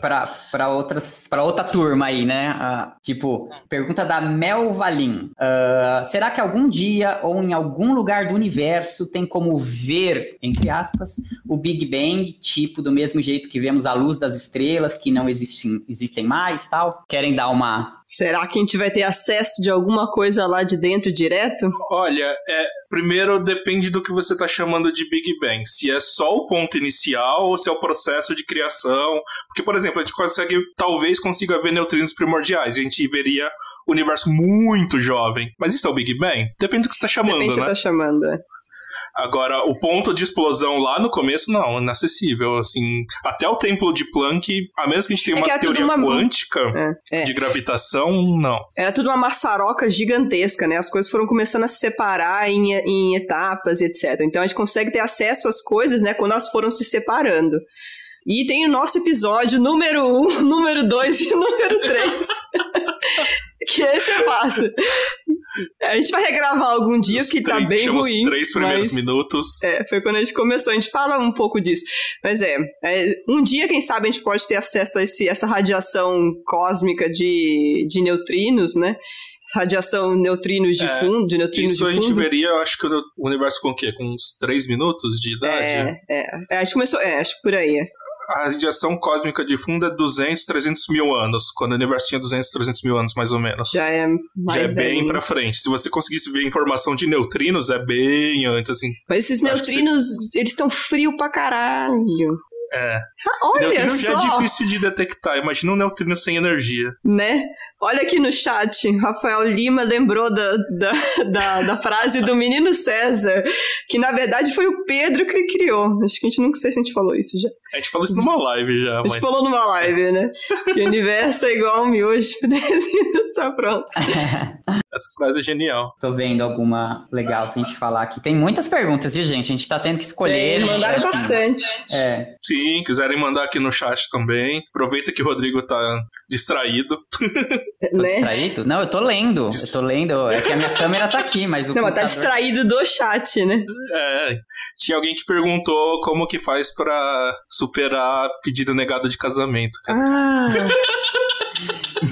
para outras para outra turma aí, né? Uh, tipo, pergunta da Mel Valim. Uh, será que algum dia ou em algum lugar do universo tem como ver, entre aspas, o Big Bang, tipo do mesmo jeito que vemos a luz das estrelas que não existem existem mais, tal? Querem dar uma Será que a gente vai ter acesso de alguma coisa lá de dentro direto? Olha, é, primeiro depende do que você está chamando de Big Bang. Se é só o ponto inicial ou se é o processo de criação. Porque, por exemplo, a gente consegue, talvez consiga ver neutrinos primordiais. A gente veria o universo muito jovem. Mas isso é o Big Bang? Depende do que você está chamando, Depende né? Depende do que você está chamando, é. Agora, o ponto de explosão lá no começo, não, inacessível. Assim, até o templo de Planck, a menos que a gente tenha é uma teoria uma... quântica é, é. de gravitação, não. Era tudo uma maçaroca gigantesca, né? As coisas foram começando a se separar em, em etapas, etc. Então a gente consegue ter acesso às coisas, né, quando elas foram se separando. E tem o nosso episódio número 1, um, (laughs) número 2 e número 3. (laughs) que esse é fácil. A gente vai regravar algum dia, os que tá bem ruim. Os três primeiros mas, minutos. É, foi quando a gente começou. A gente fala um pouco disso. Mas é, é, um dia, quem sabe, a gente pode ter acesso a esse, essa radiação cósmica de, de neutrinos, né? Radiação neutrinos de é, fundo, de neutrinos isso de fundo. Isso a gente veria, eu acho que o universo com o quê? Com uns três minutos de idade? É, é. é a gente começou, é, acho que por aí. A radiação cósmica de fundo é 200, 300 mil anos, quando o universo tinha 200, 300 mil anos, mais ou menos. Já é mais Já é bem pra frente. Se você conseguisse ver informação de neutrinos, é bem antes, assim. Mas esses neutrinos, você... eles estão frios pra caralho. É. Ah, olha neutrino só. já é difícil de detectar. Imagina um neutrino sem energia. Né? Olha aqui no chat, Rafael Lima lembrou da, da, da, da, frase do menino César, que na verdade foi o Pedro que criou. Acho que a gente nunca sei se a gente falou isso já. A gente falou isso numa live já. A gente mas... falou numa live, né? (laughs) que o universo é igual ao miojo, tá pronto. (laughs) Essa frase é genial. Tô vendo alguma legal pra gente falar aqui. Tem muitas perguntas, viu, gente? A gente tá tendo que escolher. Tem, mandaram assim, bastante. É. Sim, quiserem mandar aqui no chat também. Aproveita que o Rodrigo tá distraído. (laughs) Tô né? distraído? Não, eu tô lendo. Eu tô lendo. É que a minha câmera tá aqui, mas o. (laughs) Não, mas tá distraído do chat, né? É. Tinha alguém que perguntou como que faz para superar pedido negado de casamento. Cara. Ah! (laughs)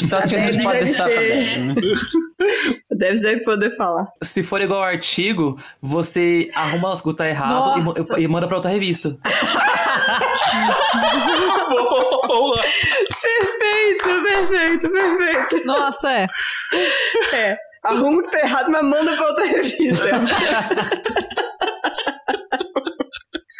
Só se a gente pode estar sabendo. (laughs) Deve ser poder falar. Se for igual ao artigo, você arruma as coisas errado e, e, manda pra outra revista. (laughs) Boa! Perfeito, perfeito, perfeito. Nossa, é. É. Arruma o que tá errado, mas manda pra outra revista.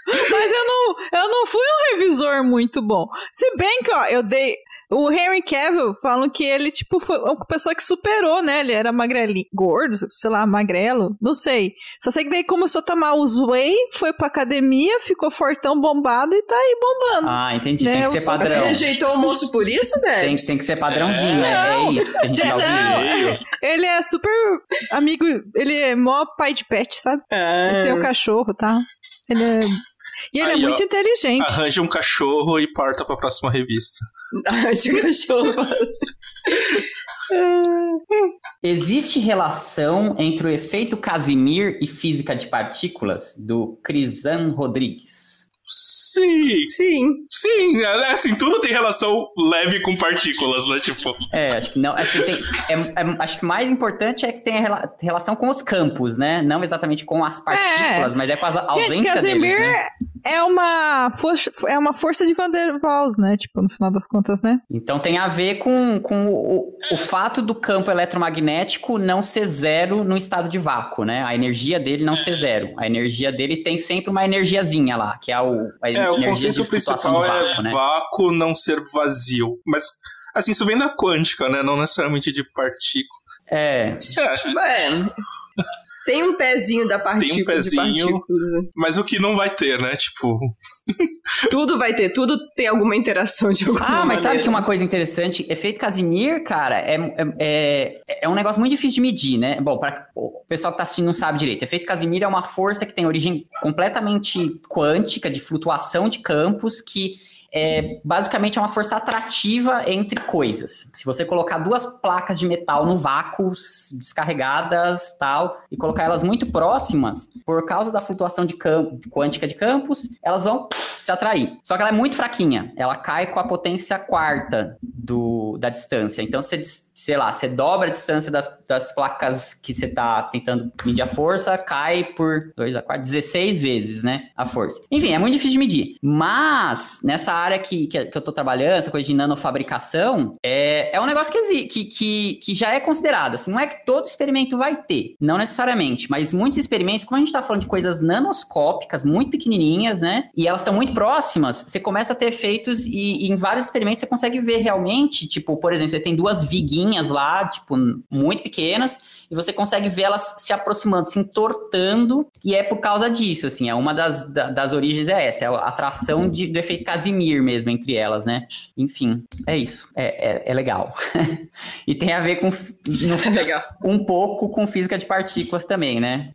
Mas eu não, eu não fui um revisor muito bom. Se bem que, ó, eu dei. O Henry Cavill falam que ele, tipo, foi uma pessoa que superou, né? Ele era magrelinho, gordo, sei lá, magrelo, não sei. Só sei que daí começou a tomar os whey, foi pra academia, ficou fortão, bombado e tá aí bombando. Ah, entendi. Né? Tem que ser padrão. Você rejeitou o moço por isso, né? Tem, tem que ser padrãozinho, é, é, é isso. Que a gente não, ele é super amigo, ele é mó pai de pet, sabe? Ah. Ele tem o um cachorro, tá? Ele é e ele é Aí, é muito ó, inteligente. Arranja um cachorro e parta pra próxima revista. Um cachorro. Existe relação entre o efeito Casimir e física de partículas? Do Crisan Rodrigues. Sim. Sim. Sim, é, assim, tudo tem relação leve com partículas, né? Tipo. É, acho que não. Acho que, tem, é, é, acho que mais importante é que tem relação com os campos, né? Não exatamente com as partículas, é. mas é com as ausências Gente, Casimir deles, né? É uma força, é uma força de Van der Waals, né? Tipo, no final das contas, né? Então tem a ver com, com o, o fato do campo eletromagnético não ser zero no estado de vácuo, né? A energia dele não ser zero. A energia dele tem sempre uma energiazinha lá, que é o, a é, o conceito principal vácuo, é né? vácuo não ser vazio. Mas, assim, isso vem da quântica, né? Não necessariamente de partícula. É. é. Tem um pezinho da partícula. Tem um pezinho. né? Mas o que não vai ter, né? Tipo, Tudo vai ter, tudo tem alguma interação de alguma Ah, mas sabe que uma coisa interessante? Efeito Casimir, cara, é, é, é, é um negócio muito difícil de medir, né? Bom, para o pessoal que tá assistindo não sabe direito. Efeito Casimir é uma força que tem origem completamente quântica, de flutuação de campos, que é, basicamente é uma força atrativa entre coisas. Se você colocar duas placas de metal no vácuo, descarregadas, tal, e colocar elas muito próximas, por causa da flutuação de campo, quântica de campos, elas vão se atrair. Só que ela é muito fraquinha. Ela cai com a potência quarta do, da distância. Então, você, dis- sei lá, você dobra a distância das, das placas que você está tentando medir a força, cai por 2 a 4, 16 vezes, né? A força. Enfim, é muito difícil de medir. Mas, nessa área que, que, eu tô trabalhando, essa coisa de nanofabricação, é, é um negócio que, que, que, que já é considerado. Assim, não é que todo experimento vai ter, não necessariamente, mas muitos experimentos, como a gente tá falando de coisas nanoscópicas, muito pequenininhas, né? E elas estão muito próximas, você começa a ter efeitos e, e em vários experimentos você consegue ver realmente, tipo, por exemplo, você tem duas viguinhas lá, tipo, muito pequenas, e você consegue ver elas se aproximando, se entortando, e é por causa disso, assim, é uma das, da- das origens é essa, é a atração de- do efeito Casimir mesmo entre elas, né? Enfim, é isso, é, é, é legal. (laughs) e tem a ver com, no- (laughs) Legal. um pouco com física de partículas também, né?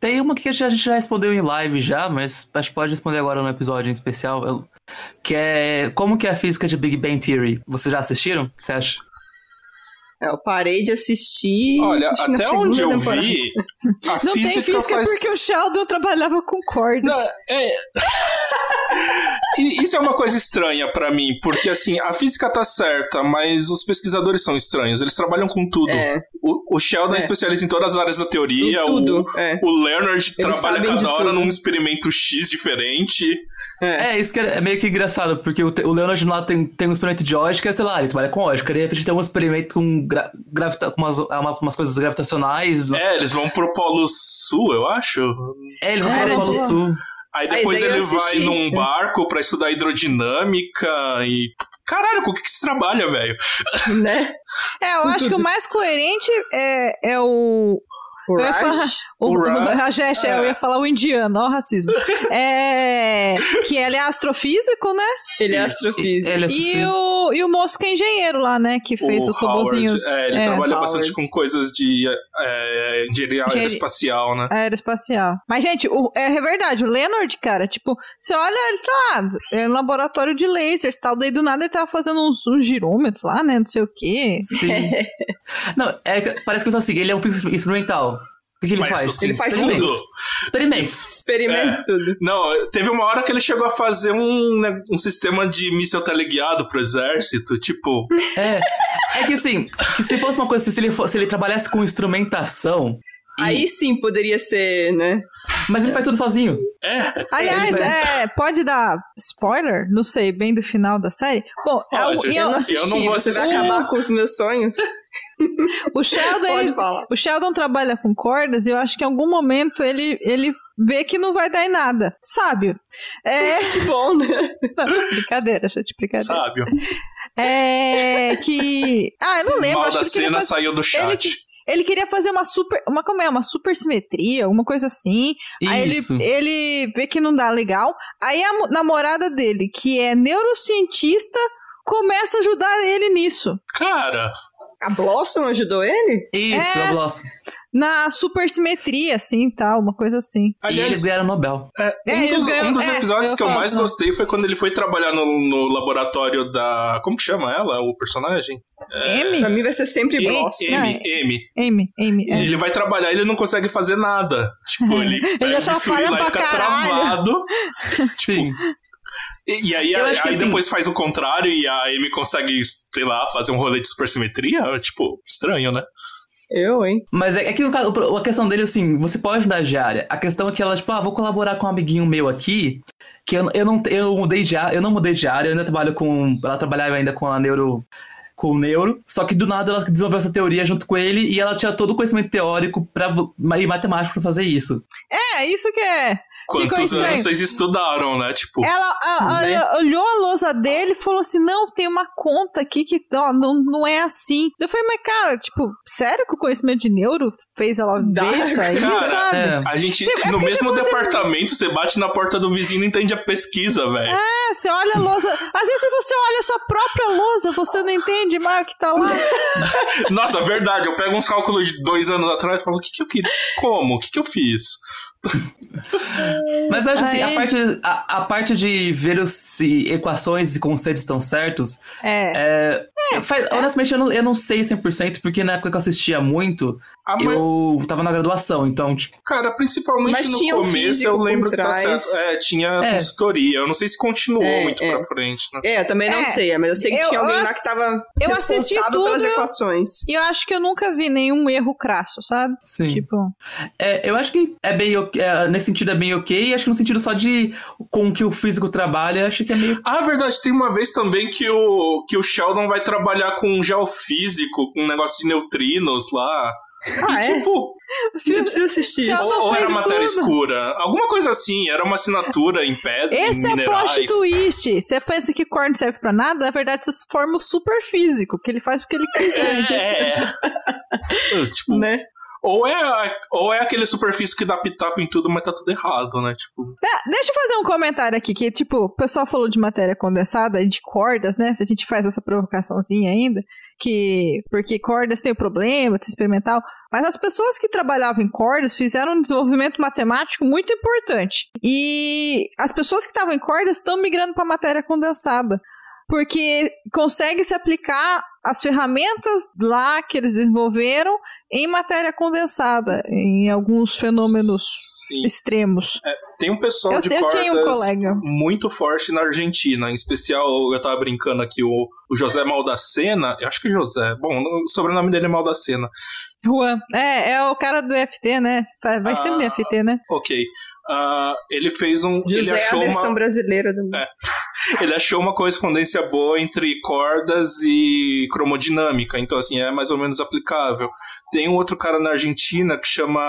Tem uma que a gente já respondeu em live já, mas acho que pode responder agora no episódio em especial. eu- Que é como que é a física de Big Bang Theory? Vocês já assistiram? O que você acha? É, eu parei de assistir. olha, até onde eu temporada. vi, (laughs) a Não física, tem física faz... porque o Sheldon trabalhava com cordas. Não, é... Isso é uma coisa estranha pra mim, porque assim, a física tá certa, mas os pesquisadores são estranhos, eles trabalham com tudo. É, O, o Sheldon é. É. especialista em todas as áreas da teoria, tudo. o, É, o Leonard trabalha sabem de cada hora tudo. num experimento X diferente. É. É, isso que é é meio que engraçado, porque o, o Leonard lá tem, tem um experimento de ótica, sei lá, ele trabalha com ótica, de repente tem um experimento com, gra, gravita, com umas, uma- umas coisas gravitacionais. É, eles vão pro Polo Sul, eu acho. É, eles vão Era para o Polo de- Sul. Aí Ah, depois aí ele vai num barco pra estudar hidrodinâmica e. Caralho, com o que, que se trabalha, velho? Né? (laughs) É, eu acho que o mais coerente é, é o. O Eu ia Raj, falar- O, O o Ra- Rajesh, é. eu ia falar o indiano, ó, o racismo. (laughs) É, que ele é astrofísico, né? ele é astrofísico. Ele é E surpresa. o, e o moço que é engenheiro lá, né? Que fez os robozinhos Howard, é, ele é, trabalha Howard. bastante com coisas de é, engenharia aeroespacial, né? aeroespacial. Mas, gente, o- é verdade, o Leonard, cara, tipo, você olha, ele tá lá, é um laboratório de lasers e tal, daí do nada ele tava fazendo uns, uns girômetros lá, né? Não sei o quê. Sim. (laughs) Não, é, parece que eu falo assim, ele é um físico experimental. O que, ele Mas faz? assim, Ele faz tudo. Experimentos. Experimente É. tudo. Não, teve uma hora que ele chegou a fazer um, né, um sistema de míssil teleguiado pro exército, tipo. É. É que assim, que se fosse uma coisa, assim, se ele, fo- se ele trabalhasse com instrumentação, e- Aí sim poderia ser, né? mas ele faz tudo sozinho. É, Aliás, é, pode dar spoiler? Não sei, bem do final da série? Bom, é o- Pode. Eu o- não assisti, eu não vou você vai acabar com os meus sonhos? (laughs) o Sheldon, ele, o Sheldon trabalha com cordas e eu acho que em algum momento ele, ele vê que não vai dar em nada. Sábio. É. Que bom, né? (laughs) Não, brincadeira, gente, brincadeira. sabe? É que. Ah, eu não O lembro. mal acho da cena fazer- saiu do chat. Ele, ele queria fazer uma super. Uma, como é? Uma super simetria, alguma coisa assim. Aí Isso. ele, ele vê que não dá legal. Aí a mo- namorada dele, que é neurocientista, começa a ajudar ele nisso. Cara, A Blossom ajudou ele? Isso, É. a Blossom. Na supersimetria, assim tal, uma coisa assim. E aliás, eles ganharam Nobel. É, É, um dos, ganham- um dos é, episódios eu que eu mais não. gostei foi quando ele foi trabalhar no, no laboratório da. Como que chama ela, o personagem? M? Pra mim vai ser sempre M, Blossom. Não, M, é- M. Amy, Amy. é. Ele vai trabalhar e ele não consegue fazer nada. Tipo, ele (laughs) o bisturi atrapalha lá e pra fica caralho. travado. (laughs) Sim. E, e aí, Eu aí assim- depois faz o contrário e a Amy consegue, sei lá, fazer um rolê de supersimetria. Tipo, estranho, né? Eu, hein? Mas é, é que no caso, o- a questão dele, assim, você pode ajudar a diária. A questão é que ela, tipo, ah, vou colaborar com um amiguinho meu aqui, que eu, eu não eu mudei de área, eu não mudei de área, eu ainda trabalho com. Ela trabalhava ainda com a neuro. Com o neuro, só que do nada ela desenvolveu essa teoria junto com ele e ela tinha todo o conhecimento teórico pra, e matemático pra fazer isso. É, isso que é. Quantos anos vocês estudaram, né? Tipo, Ela, ela- Né? ela olhou a lousa dele e falou assim: não, tem uma conta aqui que ó, não, não é assim. Eu falei, mas cara, tipo, sério que o conhecimento de neuro fez ela ver Dá, isso aí, cara, sabe? É. a gente, é no se mesmo você- departamento, você bate na porta do vizinho e entende a pesquisa, velho. É, você olha a lousa. Às vezes você olha a sua própria lousa, você não entende mais o que tá lá. (laughs) Nossa, verdade, eu pego uns cálculos de dois anos atrás e falo, o que que eu queria? Como? O que que eu fiz? (laughs) Mas eu acho assim, Aí- a parte, a, a parte de ver se equações e conceitos estão certos, É. é, faz- honestamente eu não, eu não sei 100%, porque na época que eu assistia muito, mas, eu tava na graduação, então, tipo, cara, principalmente Mas no começo eu lembro que tá certo. É, tinha É. consultoria. Eu não sei se continuou É, muito é. pra frente, né? É, eu também não É, sei, mas eu sei que eu- tinha alguém eu lá que tava eu assisti responsável pelas tudo. equações. E eu acho que eu nunca vi nenhum erro crasso, sabe? sim. Tipo. É, eu acho que é bem ok, é, nesse sentido é bem ok, e acho que no sentido só de com que o físico trabalha, acho que é meio. Ah, verdade, tem uma vez também que o, que o Sheldon vai trabalhar com um geofísico, com um negócio de neutrinos lá. Ah, e é? tipo, gente precisa assistir isso. Ou, ou era matéria tudo. escura. Alguma coisa assim, era uma assinatura em pedra, Esse em é plot twist. Você pensa que corno serve pra nada? Na verdade, você forma o super físico, que ele faz o que ele quiser. É. é. (laughs) tipo, Né? Ou, é, ou é aquele superfície que dá pitaco em tudo, mas tá tudo errado, né? Tipo, Tá, deixa eu fazer um comentário aqui, que, tipo, o pessoal falou de matéria condensada e de cordas, né? A gente faz essa provocaçãozinha ainda, que porque cordas tem o problema de experimental, mas as pessoas que trabalhavam em cordas fizeram um desenvolvimento matemático muito importante. E as pessoas que estavam em cordas estão migrando para matéria condensada. Porque consegue se aplicar as ferramentas lá que eles desenvolveram em matéria condensada, em alguns fenômenos sim. extremos. Tem um pessoal Eu, de eu cordas um colega. muito forte na Argentina. Em especial, eu tava brincando aqui, o, o José Maldacena. Eu acho que José. Bom, o sobrenome dele é Maldacena. Juan. É, é o cara do FT, né? Vai ser Ah. do FT, né? Ok. Ah, ele fez um. ele José é a achou versão uma. brasileira também. (laughs) É. Ele achou uma correspondência boa entre cordas e cromodinâmica, então assim, é mais ou menos aplicável. Tem um outro cara na Argentina que chama,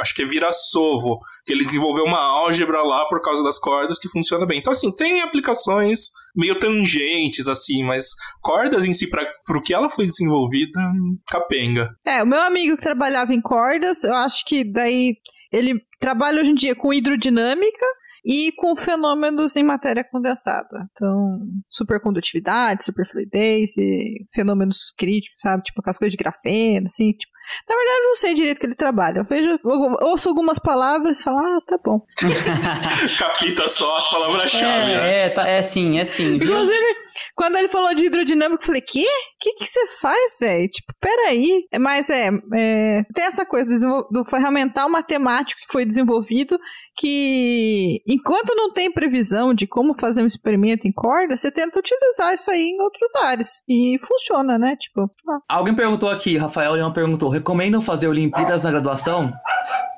acho que é Virassovo, que ele desenvolveu uma álgebra lá por causa das cordas que funciona bem. Então assim, tem aplicações meio tangentes assim, mas cordas em si para o que ela foi desenvolvida, capenga. É, o meu amigo que trabalhava em cordas, eu acho que daí ele trabalha hoje em dia com hidrodinâmica e com fenômenos em matéria condensada. Então, supercondutividade, superfluidez e fenômenos críticos, sabe? Tipo aquelas coisas de grafeno, assim. Tipo. Na verdade, eu não sei direito que ele trabalha. Eu vejo, ouço algumas palavras e falo, ah, tá bom. (laughs) Capita só as palavras-chave. né? É, é, tá- é sim, é sim. Inclusive, quando ele falou de hidrodinâmica, eu falei, quê? O que que você faz, velho? Tipo, peraí. Mas é, é, tem essa coisa do, do ferramental matemático que foi desenvolvido que, enquanto não tem previsão de como fazer um experimento em corda, você tenta utilizar isso aí em outros áreas. E funciona, né? Tipo, ah, Alguém perguntou aqui, Rafael Leão perguntou: recomendam fazer Olimpíadas na graduação?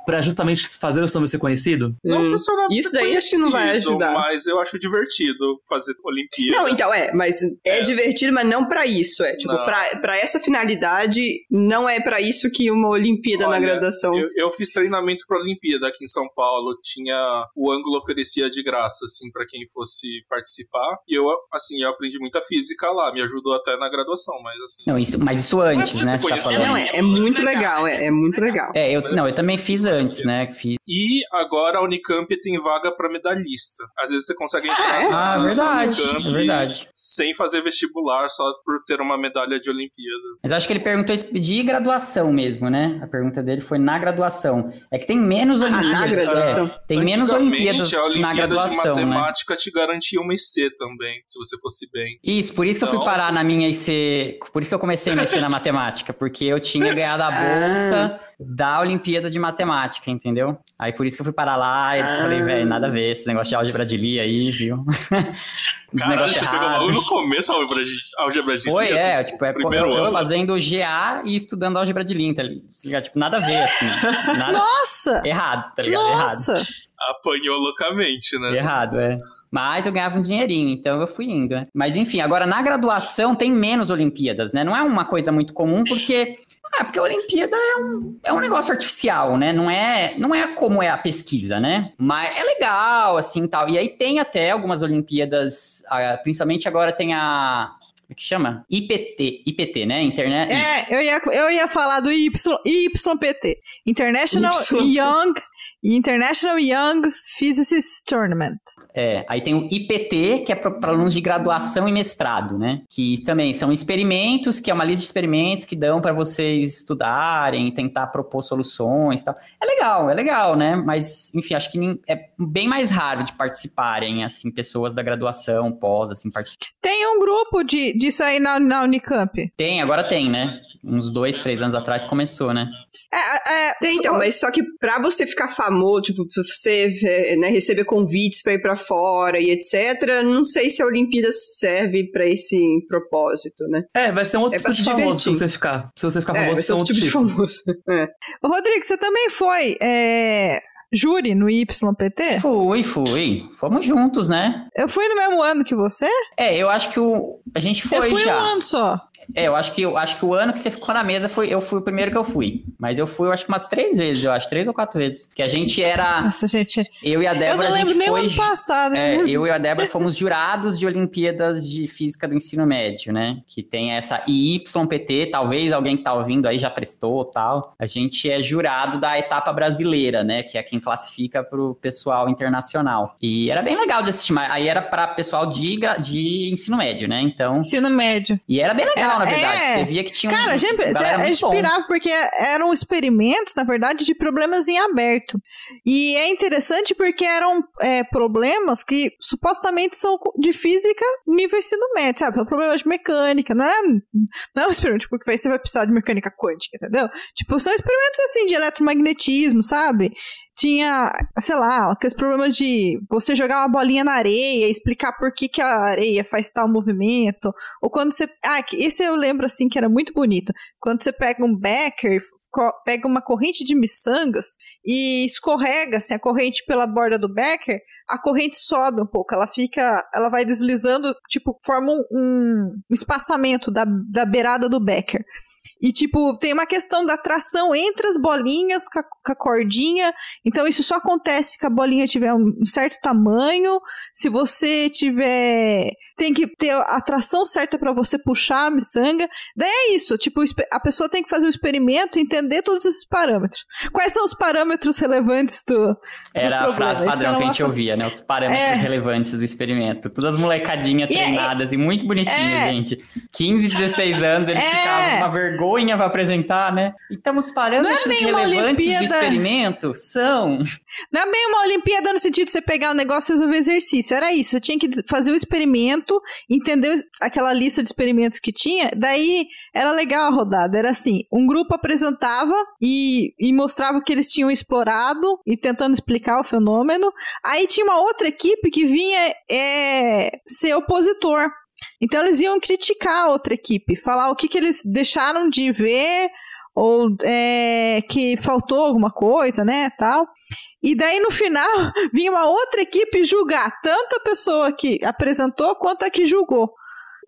Pra justamente fazer o seu nome ser conhecido? Não Hum. funcionava Isso ser daí acho que não vai ajudar. Mas eu acho divertido fazer Olimpíada. Não, então é, mas é, É. divertido, mas não pra isso. É tipo, Não. pra, pra essa finalidade, não é pra isso que uma Olimpíada na Olha, graduação. Eu, eu fiz treinamento pra Olimpíada aqui em São Paulo. Tinha. O ângulo oferecia de graça, assim, pra quem fosse participar. E eu, assim, eu aprendi muita física lá. Me ajudou até na graduação, mas assim. Não, isso, mas isso antes, né? Você tá. É, falando. não, é, é muito legal, é, é muito legal. É, eu, não, eu também fiz antes, né? Fiz. E agora a Unicamp tem vaga pra medalhista. Às vezes você consegue entrar é? na Ah, verdade, Unicamp é verdade. sem fazer vestibular, só por ter uma medalha de Olimpíada. Mas acho que ele perguntou de graduação mesmo, né? A pergunta dele foi na graduação. É que tem menos Ah, Olimpíadas. na graduação. Tem menos Olimpíadas a Olimpíada na graduação, de né? matemática te garantia uma IC também, se você fosse bem. Isso, por isso que eu fui Nossa. parar na minha IC. Por isso que eu comecei a IC na (laughs) matemática, porque eu tinha ganhado a bolsa da Olimpíada de Matemática, entendeu? Aí por isso que eu fui parar lá e Ah. falei, velho, nada a ver esse negócio de álgebra de Lia aí, viu? (laughs) Caralho, negócio você pegou errado. logo no começo a álgebra de, álgebra de Foi, Lie, é, assim, tipo, é primeiro eu, eu fazendo GA e estudando álgebra de Lia, tá ligado? Tipo, nada a ver, assim. (laughs) Nada Nossa! errado, tá ligado? Errado. Nossa! Apanhou loucamente, né? Errado, é. Mas eu ganhava um dinheirinho, então eu fui indo, né? Mas enfim, agora na graduação tem menos Olimpíadas, né? Não é uma coisa muito comum, porque Ah, porque a Olimpíada é um, é um negócio artificial, né? Não é, não é como é a pesquisa, né? Mas é legal, assim, tal. E aí tem até algumas Olimpíadas, ah, principalmente agora tem a... Como é que chama? IPT, IPT, né? Internet... É, eu ia, eu ia falar do y, YPT. International Y. Young International Young Physicist Tournament. É, aí tem o IPT, que é para alunos de graduação e mestrado, né? Que também são experimentos, que é uma lista de experimentos que dão para vocês estudarem, tentar propor soluções e tal. É legal, é legal, né? Mas, enfim, acho que é bem mais raro de participarem, assim, pessoas da graduação, pós, assim, participar. Tem um grupo de, disso aí na, na Unicamp. Tem, agora tem, né? Uns dois, três anos atrás começou, né? É, é, Tem, então, mas só que pra você ficar famoso, tipo, pra você é, né, receber convites pra ir pra fora e etc., não sei se a Olimpíada serve pra esse propósito, né? É, vai ser um outro É tipo de famoso se você ficar. Se você ficar É, famoso, vai ser é um outro tipo de famoso. (laughs) É. Ô, Rodrigo, você também foi é, júri no YPT? Fui, fui. Fomos juntos, né? Eu fui no mesmo ano que você? É, eu acho que o... a gente foi eu fui já. um ano só. É, eu acho que, eu acho que o ano que você ficou na mesa foi eu fui o primeiro que eu fui. Mas eu fui, eu acho que umas três vezes, eu acho, três ou quatro vezes. Que a gente era. Nossa, gente. Eu e a eu Débora, não a lembro nem o foi. ano passado. É, né? eu e a Débora fomos jurados de Olimpíadas de Física do Ensino Médio, né? Que tem essa IYPT, talvez alguém que tá ouvindo aí já prestou tal. A gente é jurado da etapa brasileira, né? Que é quem classifica pro pessoal internacional. E era bem legal de assistir, mas aí era para pessoal de, de ensino médio, né? Então. Ensino médio. E era bem legal, Era- na verdade. é. Você via que tinha um. Cara, a gente é inspirava porque eram experimentos, na verdade, de problemas em aberto. E é interessante porque eram é, problemas que supostamente são de física nível ensino médio, sabe? São problemas de mecânica, não é, não é um experimento tipo, que você vai precisar de mecânica quântica, entendeu? Tipo, são experimentos assim de eletromagnetismo, sabe? Tinha, sei lá, aqueles problemas de você jogar uma bolinha na areia, explicar por que, que a areia faz tal movimento, ou quando você. Ah, esse eu lembro assim que era muito bonito. Quando você pega um becker, pega uma corrente de miçangas e escorrega assim, a corrente pela borda do becker, a corrente sobe um pouco, ela fica. Ela vai deslizando, tipo, forma um, um espaçamento da, da beirada do becker. E, tipo, tem uma questão da tração entre as bolinhas com a, com a cordinha. Então, isso só acontece se a bolinha tiver um um certo tamanho. Se você tiver. Tem que ter a tração certa para você puxar a miçanga. Daí é isso. Tipo, a pessoa tem que fazer o experimento e entender todos esses parâmetros. Quais são os parâmetros relevantes do. Era a problema. frase Isso padrão era que a gente ouvia, né? Os parâmetros É. relevantes do experimento. Todas as molecadinhas E é- treinadas e muito bonitinhas, É. gente. 15, 16 anos, eles É. ficavam uma vergonha pra apresentar, né? Então, os parâmetros bem uma relevantes do Olimpíada. experimento são. Não é bem uma Olimpíada no sentido de você pegar o negócio e resolver exercício. Era isso. Você tinha que fazer o experimento, entender os- aquela lista de experimentos que tinha. Daí era legal a rodada. Era assim: um grupo apresentava e, e mostrava o que eles tinham explorado e tentando explicar o fenômeno. Aí tinha uma outra equipe que vinha é, ser opositor. Então eles iam criticar a outra equipe, falar o que, que eles deixaram de ver ou é, que faltou alguma coisa, né, tal. E daí no final (laughs) vinha uma outra equipe julgar tanto a pessoa que apresentou quanto a que julgou.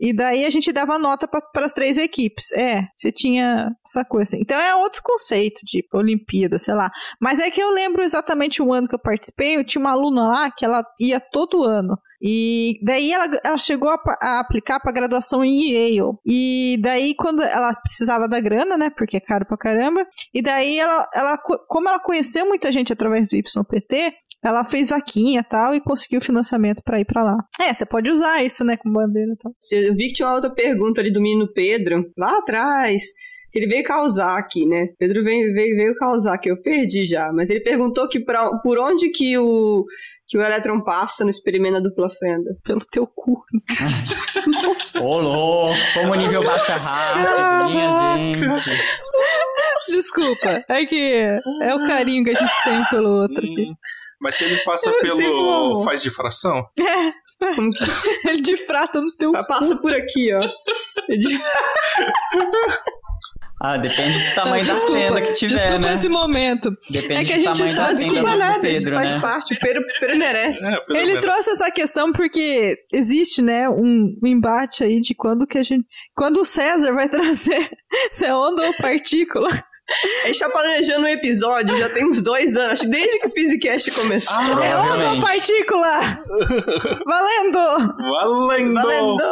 E daí a gente dava nota para as três equipes. É, você tinha essa coisa. assim. Então é outro conceito de Olimpíada, sei lá. Mas é que eu lembro exatamente o ano que eu participei. Eu tinha uma aluna lá que ela ia todo ano. E daí ela, ela chegou a, a aplicar para graduação em Yale. E daí, quando ela precisava da grana, né? Porque é caro pra caramba. E daí ela, ela co- como ela conheceu muita gente através do YPT, ela fez vaquinha e tal e conseguiu financiamento pra ir pra lá. É, você pode usar isso, né, com bandeira e tal. Eu vi que tinha uma outra pergunta ali do menino Pedro, lá atrás. Ele veio causar aqui, né? Pedro veio, veio, veio causar aqui, eu perdi já. Mas ele perguntou que pra, por onde que o, que o elétron passa no experimento da dupla fenda. Pelo teu cu. (laughs) Ô, louco! Como o nível baixa rápido, minha gente. Desculpa. É que é o carinho que a gente tem pelo outro aqui. Hum, Mas se ele passa pelo. faz difração? Que Ele difrata no teu cu. passa por aqui, ó. Ele- (laughs) Ah, depende do tamanho da Desculpa, fenda que tiver, Desculpa né? esse momento. Depende É que a gente sabe Desculpa nada, isso Pedro, faz né? parte. O Pedro, Pedro merece. É, pelo Ele menos. trouxe essa questão porque existe, né, um, um embate aí de quando que a gente. Quando o César vai (laughs) trazer se é onda ou partícula. A gente tá planejando um episódio já tem uns dois anos, acho que desde que o Physicast começou. É onda ou Provavelmente. partícula? Valendo! Valendo! Valendo!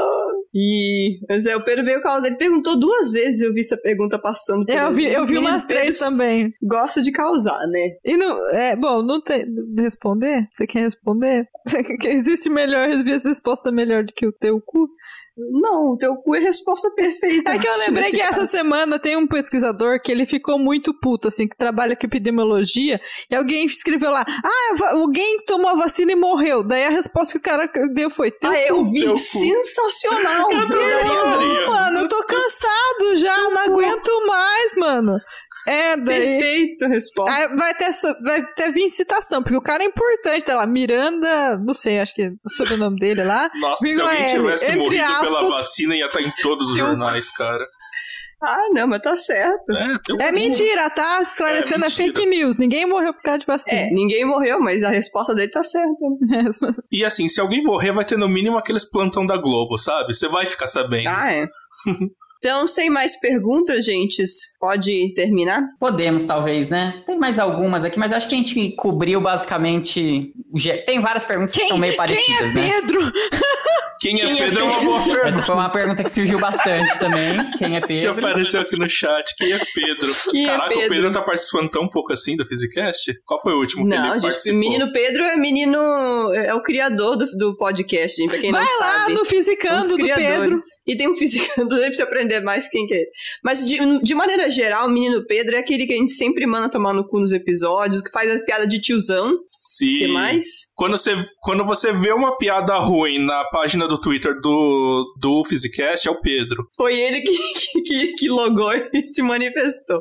E mas é, o Pedro veio causar. Ele perguntou duas vezes, eu vi essa pergunta passando. por Eu vi, ele. eu vi umas três Pedro também. Gosta de causar, né? E não, é, bom, não tem. Responder? Você quer responder? (laughs) Existe melhor resposta melhor do que o teu cu? Não, o teu cu é a resposta perfeita. É que eu lembrei que essa caso. semana tem um pesquisador que ele ficou muito puto, assim, que trabalha com epidemiologia, e alguém escreveu lá, ah, alguém tomou a vacina e morreu. Daí a resposta que o cara deu foi, teu Ah, eu cu. vi. Teu cu. Sensacional. Eu também Daí- vi. Não, mano, eu tô cansado já, não aguento mais, mano. É, daí... Perfeita resposta. Aí vai ter, vai ter vir citação, porque o cara é importante, tá lá, Miranda, não sei, acho que é o sobrenome dele lá. (laughs) Nossa, se alguém L, tivesse morrido pela aspas, vacina, ia estar em todos os jornais, cara. Ah, não, mas tá certo. É, É mentira, tá? Esclarecendo, é, É mentira. fake news. Ninguém morreu por causa de É, vacina. ninguém morreu, mas a resposta dele tá certa. (laughs) E assim, se alguém morrer, vai ter no mínimo aqueles plantão da Globo, sabe? Você vai ficar sabendo. Ah, é. (laughs) Então, sem mais perguntas, gente, pode terminar? Podemos, talvez, né? Tem mais algumas aqui, mas acho que a gente cobriu basicamente. Tem várias perguntas que são meio Quem parecidas, é né? Pedro? (laughs) Quem, Quem é é Pedro é uma Pedro? boa pergunta. Essa foi uma pergunta que surgiu bastante também. Quem é (laughs) Que Pedro? apareceu aqui no chat. Quem é Pedro? Quem é Caraca, o Pedro? Pedro tá participando tão pouco assim do Physicast? Qual foi o último que Não, ele gente, participou? o menino Pedro é menino. É o criador do, do podcast, gente, pra quem Vai não lá sabe. no Um dos Fisicando do Pedro. E tem um fisicando aí pra você aprender mais quem que é. Mas de, de maneira geral, o menino Pedro é aquele que a gente sempre manda tomar no cu nos episódios, que faz a piada de tiozão. O Sim. que mais? Quando você, quando você vê uma piada ruim na página do Twitter do, do Physicast, é o Pedro. Foi ele que, (laughs) que, que, logou (laughs) e se manifestou.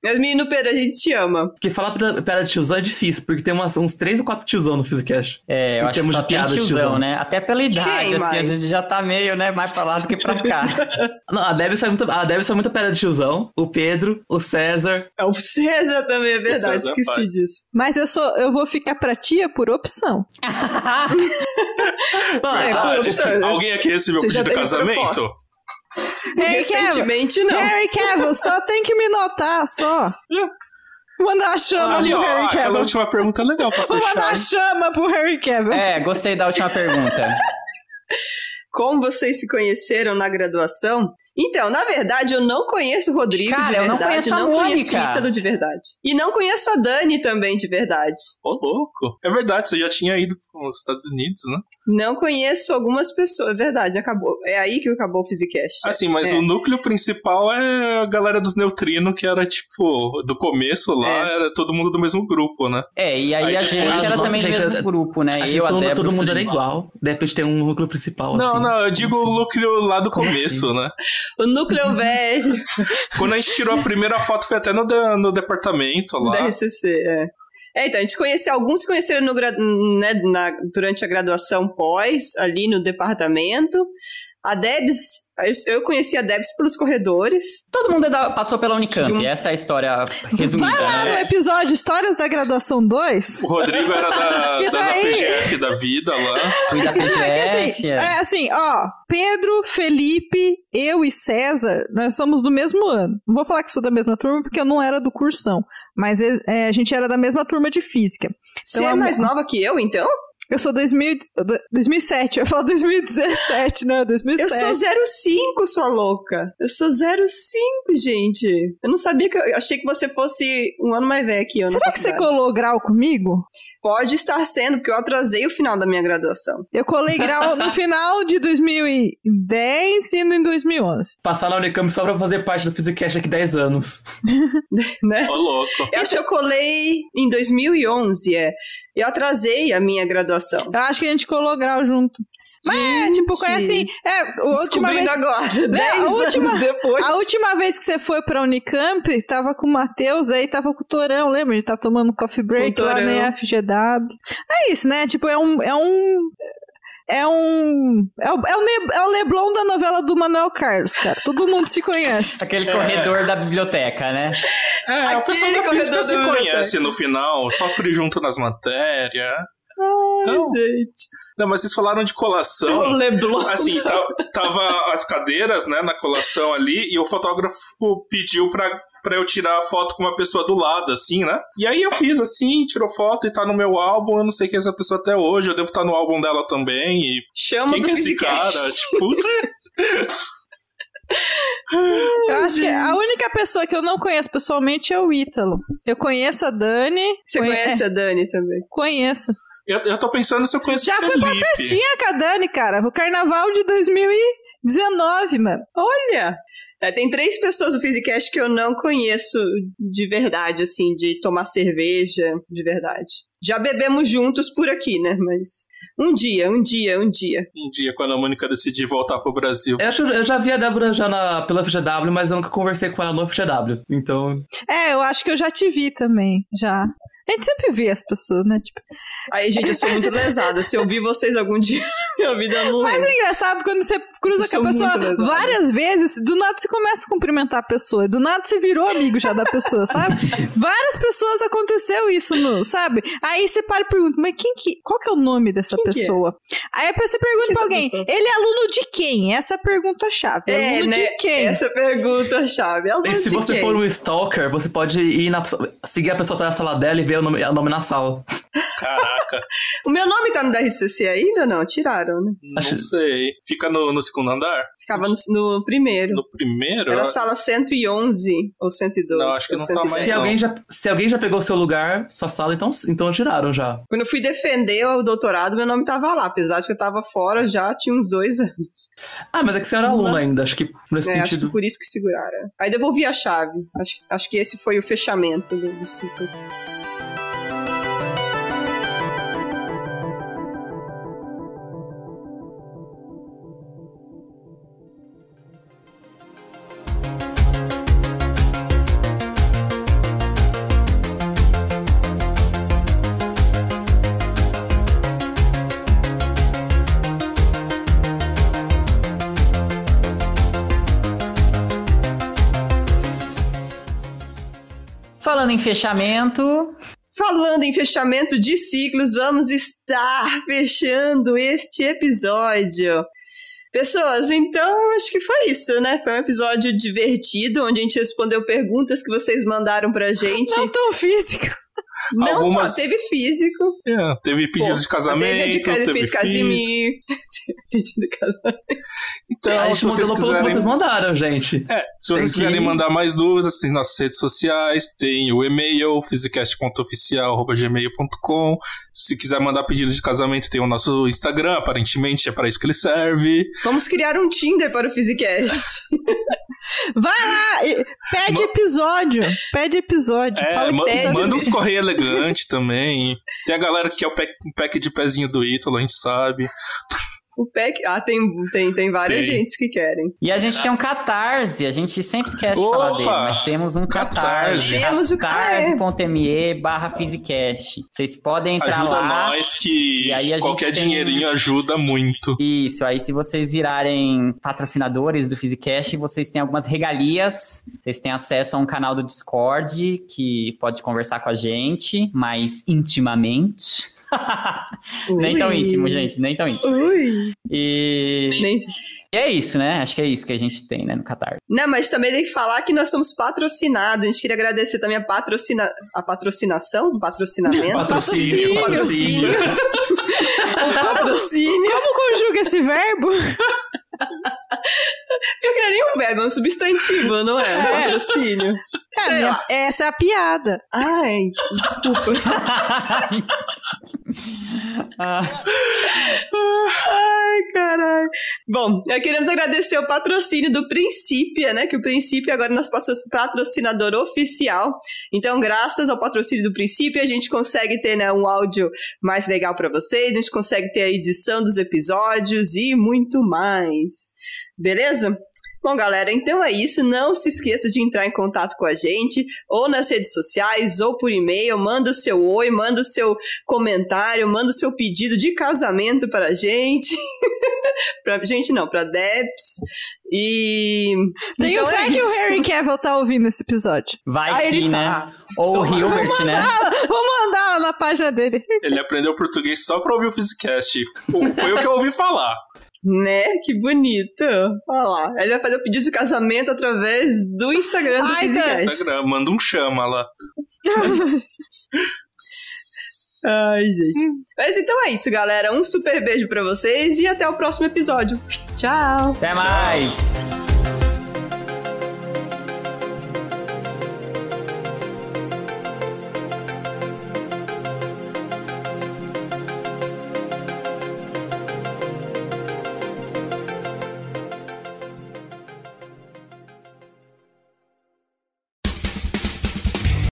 Mas, menino Pedro, a gente te ama. Porque falar piada de tiozão é difícil, porque tem umas, uns três ou quatro tiozão no Physicast. É, eu Em acho que termos só de tem piada de tiozão, tiozão. né? Até pela idade, Quem assim, mais? a gente já tá meio, né, mais pra lá do que pra cá. (laughs) Não, a Debs faz muita, a Debs faz muita piada de tiozão. O Pedro, o César. É o César também, é verdade, esqueci faz. disso. Mas eu sou, eu vou ficar pra tia por opção. Não, É, Ah, alguém aqui recebeu o pedido de casamento? proposta. Harry Cavill, Recentemente, não. Harry Cavill, só tem que me notar, só. Mandar a chama Ali, pro ó, Harry aquela Cavill. última pergunta é legal pra Vou mandar a fechar. chama pro Harry Cavill. é, gostei da última pergunta. (laughs) Como vocês se conheceram na graduação? Então, na verdade, eu não conheço o Rodrigo Cara, de eu não verdade, conheço a conheço o Mônica. Ítalo de verdade. E não conheço a Dani também de verdade. Ô, louco. É verdade, você já tinha ido pros Estados Unidos, né? Não conheço algumas pessoas, é verdade, acabou. É aí que acabou o Physicast. Assim, mas É. o núcleo principal é a galera dos neutrinos, que era tipo, do começo lá, É. era todo mundo do mesmo grupo, né? É, e aí, Aí a depois- gente era também do gente, mesmo grupo, né? Acho que Eu, a todo, Débora, todo mundo era igual. De repente tem um núcleo principal, Não, assim. não, eu digo Como o assim? núcleo lá do Como começo, né? (laughs) O núcleo velho Quando a gente tirou a primeira foto, foi até no, no departamento da lá. RCC, é. É, então, a gente conheceu, alguns se conheceram no, né, na- durante a graduação pós, ali no departamento. A Debs, eu- conheci a Debs pelos corredores. Todo mundo é passou pela Unicamp, um- essa é a história resumida, Vai lá né? no episódio Histórias da Graduação 2. O Rodrigo era da, (laughs) das daí? APGF da vida lá. Fui da (laughs) É, PGF, assim, é assim, ó, Pedro, Felipe, eu e César, nós somos do mesmo ano. Não vou falar que sou da mesma turma porque eu não era do cursão, mas é, a gente era da mesma turma de física. Você Então, é a- mais nova que eu, então? Eu sou 2000, do- 2007, eu ia falar 2017, não, Eu 2007. sou 05, sua louca. Eu sou 05, gente. Eu não sabia que eu, eu achei que você fosse um ano mais velho que eu. na Será que você colou grau comigo? Pode estar sendo, porque eu atrasei o final da minha graduação. Eu colei grau no (laughs) final de 2010 e em 2011. Passar na Unicamp só pra fazer parte do Physicast daqui 10 anos. (laughs) Né? Ô, louco. Eu acho que eu colei em 2011, é. Eu atrasei a minha graduação. Eu acho que a gente colou grau junto. Mas é, tipo, foi assim. É, a última vez. agora, 10 a última- anos depois. A última vez que você foi pra Unicamp, tava com o Matheus, aí tava com o Torão, lembra? Ele tá tomando coffee break lá na FGW. É isso, né? Tipo, é um. É um é um. É o, é, o Ne- é o Leblon da novela do Manuel Carlos, cara. Todo mundo se conhece. (laughs) Aquele corredor da biblioteca, né? É, o pessoal da Aquele física se conhece no final, sofre junto nas matérias. Então, Gente. não, mas vocês falaram de (laughs) O colação. Leblon. Assim, tá- tava as cadeiras, né, na colação ali, e o fotógrafo pediu pra, pra eu tirar a foto com uma pessoa do lado, assim, né? E aí eu fiz assim, tirou foto e tá no meu álbum, eu não sei quem é essa pessoa até hoje, eu devo estar no álbum dela também, e Chama quem que é esse cara? Tipo, (laughs) Eu acho que a única pessoa que eu não conheço pessoalmente é o Ítalo. Eu conheço a Dani. Você conhe- conhece a Dani também? (laughs) conheço. eu, eu tô pensando se eu conheço Já o fui pra Felipe. festinha com a Dani, cara. O carnaval de 2019, mano. Olha! É, tem três pessoas no Physicast que eu não conheço de verdade, assim, de tomar cerveja de verdade. Já bebemos juntos por aqui, né? Mas um dia, um dia, um dia. Um dia, quando a Mônica decidir voltar pro Brasil. Eu, acho, eu já vi a Débora já na, pela FGW, mas eu nunca conversei com ela no FGW. Então, É, eu acho que eu já te vi também, já. A gente sempre vê as pessoas, né? Tipo, Aí, gente, eu sou muito lesada. Se eu vi vocês algum dia (laughs) minha vida, não Mas lembro. é engraçado quando você cruza Eu com a pessoa várias vezes, do nada você começa a cumprimentar a pessoa, do nada você virou amigo já da pessoa, sabe? (laughs) várias pessoas aconteceu isso, no, sabe? Aí você para e pergunta, mas quem que, qual que é o nome dessa Quem que é? pessoa? Aí você pergunta Quem é pra alguém, pessoa? ele é aluno de quem? Essa é a pergunta-chave. É, É, aluno né? de quem? Essa pergunta é chave. Aluno e se você quem? for um stalker, você pode ir na, seguir a pessoa até na sala dela e ver o nome, o nome na sala. Caraca, (laughs) O meu nome tá no DRCC ainda? Não, tiraram, né? não Acho- sei. Fica no, no segundo andar? Ficava no, no primeiro. No primeiro? Era a sala 111 ou 112. Não, acho que não tá 106. mais Se não. alguém, já, se alguém já pegou seu lugar, sua sala, então, então tiraram já. Quando eu fui defender o doutorado, meu nome tava lá. Apesar de que eu tava fora já tinha uns dois (laughs) anos. Ah, mas é que você era aluna Mas- ainda, acho que nesse É, acho que sentido. por isso que seguraram. Aí devolvi a chave. Acho, acho que esse foi o fechamento do, do ciclo. Falando em fechamento, Falando em fechamento de ciclos, vamos estar fechando este episódio. Pessoas, então acho que foi isso, né? Foi um episódio divertido, onde a gente respondeu perguntas que vocês mandaram pra gente. Não tão físico. Não, Algumas- ó, teve físico. É, teve pedido Pô, de casamento, Teve de casa, teve pedido de casamento. Então, a se gente vocês pelo que quiserem... vocês mandaram, gente. É, se vocês Tem que- quiserem mandar mais dúvidas, tem nossas redes sociais, tem o e-mail, physicast.oficial.gmail.com. Se quiser mandar pedido de casamento, tem o nosso Instagram, aparentemente é para isso que ele serve. Vamos criar um Tinder para o Physicast. (laughs) Vai lá, pede episódio. Pede episódio. É, Fala que ma- episódio. manda uns correio elegante também. Tem a galera que quer o pack, pack de pezinho do Ítalo, a gente sabe. O PEC. Ah, tem, tem, tem várias Tem. gentes que querem. E a gente tem um catarse, a gente sempre esquece de Opa! falar dele, mas temos um catarse. Temos o- catarse.me barra Physicast. Vocês podem entrar Ajuda lá. nós que E aí a gente qualquer tem- dinheirinho ajuda muito. Isso, aí se vocês virarem patrocinadores do Physicast, vocês têm algumas regalias. Vocês têm acesso a um canal do Discord que pode conversar com a gente mais intimamente. (laughs) nem tão íntimo, gente, nem tão íntimo. Ui. E... Nem- e é isso, né? Acho que é isso que a gente tem, né, no Catar. Não, mas também tem que falar que nós somos patrocinados. A gente queria agradecer também a, patrocina... a patrocinação, patrocinamento. (laughs) Patrocínio, patrocínio. (laughs) o patrocínio. Como conjuga esse verbo? Pior que não é nem um verbo, é um substantivo, não é? É. Patrocínio. É, minha- essa é a piada. Ai, desculpa. (laughs) Ai, caralho. Bom, eh, queremos agradecer o patrocínio do Princípia, né? Que o Princípio agora é nosso patro- patrocinador oficial. Então, graças ao patrocínio do Princípio, a gente consegue ter né, um áudio mais legal para vocês, a gente consegue ter a edição dos episódios e muito mais. Beleza? Bom, galera, então é isso. Não se esqueça de entrar em contato com a gente, ou nas redes sociais, ou por e-mail. Manda o seu oi, manda o seu comentário, manda o seu pedido de casamento para a gente. (laughs) pra gente não, pra Debs. E. Tenho então é fé que o. Harry (laughs) Cavill tá ouvindo esse episódio. Vai Ah, que, ele né? tá. Ou o Hilbert, né? Ah, vou mandar lá na página dele. Ele aprendeu português só pra ouvir o Physicast. Foi o que eu ouvi falar. Né? Que bonito. Olha lá. Ele vai fazer o pedido de casamento através do Instagram do Ai. Instagram, manda um chama lá. (laughs) Ai, gente. Mas então é isso, galera. Um super beijo pra vocês e até o próximo episódio. Tchau. Até mais!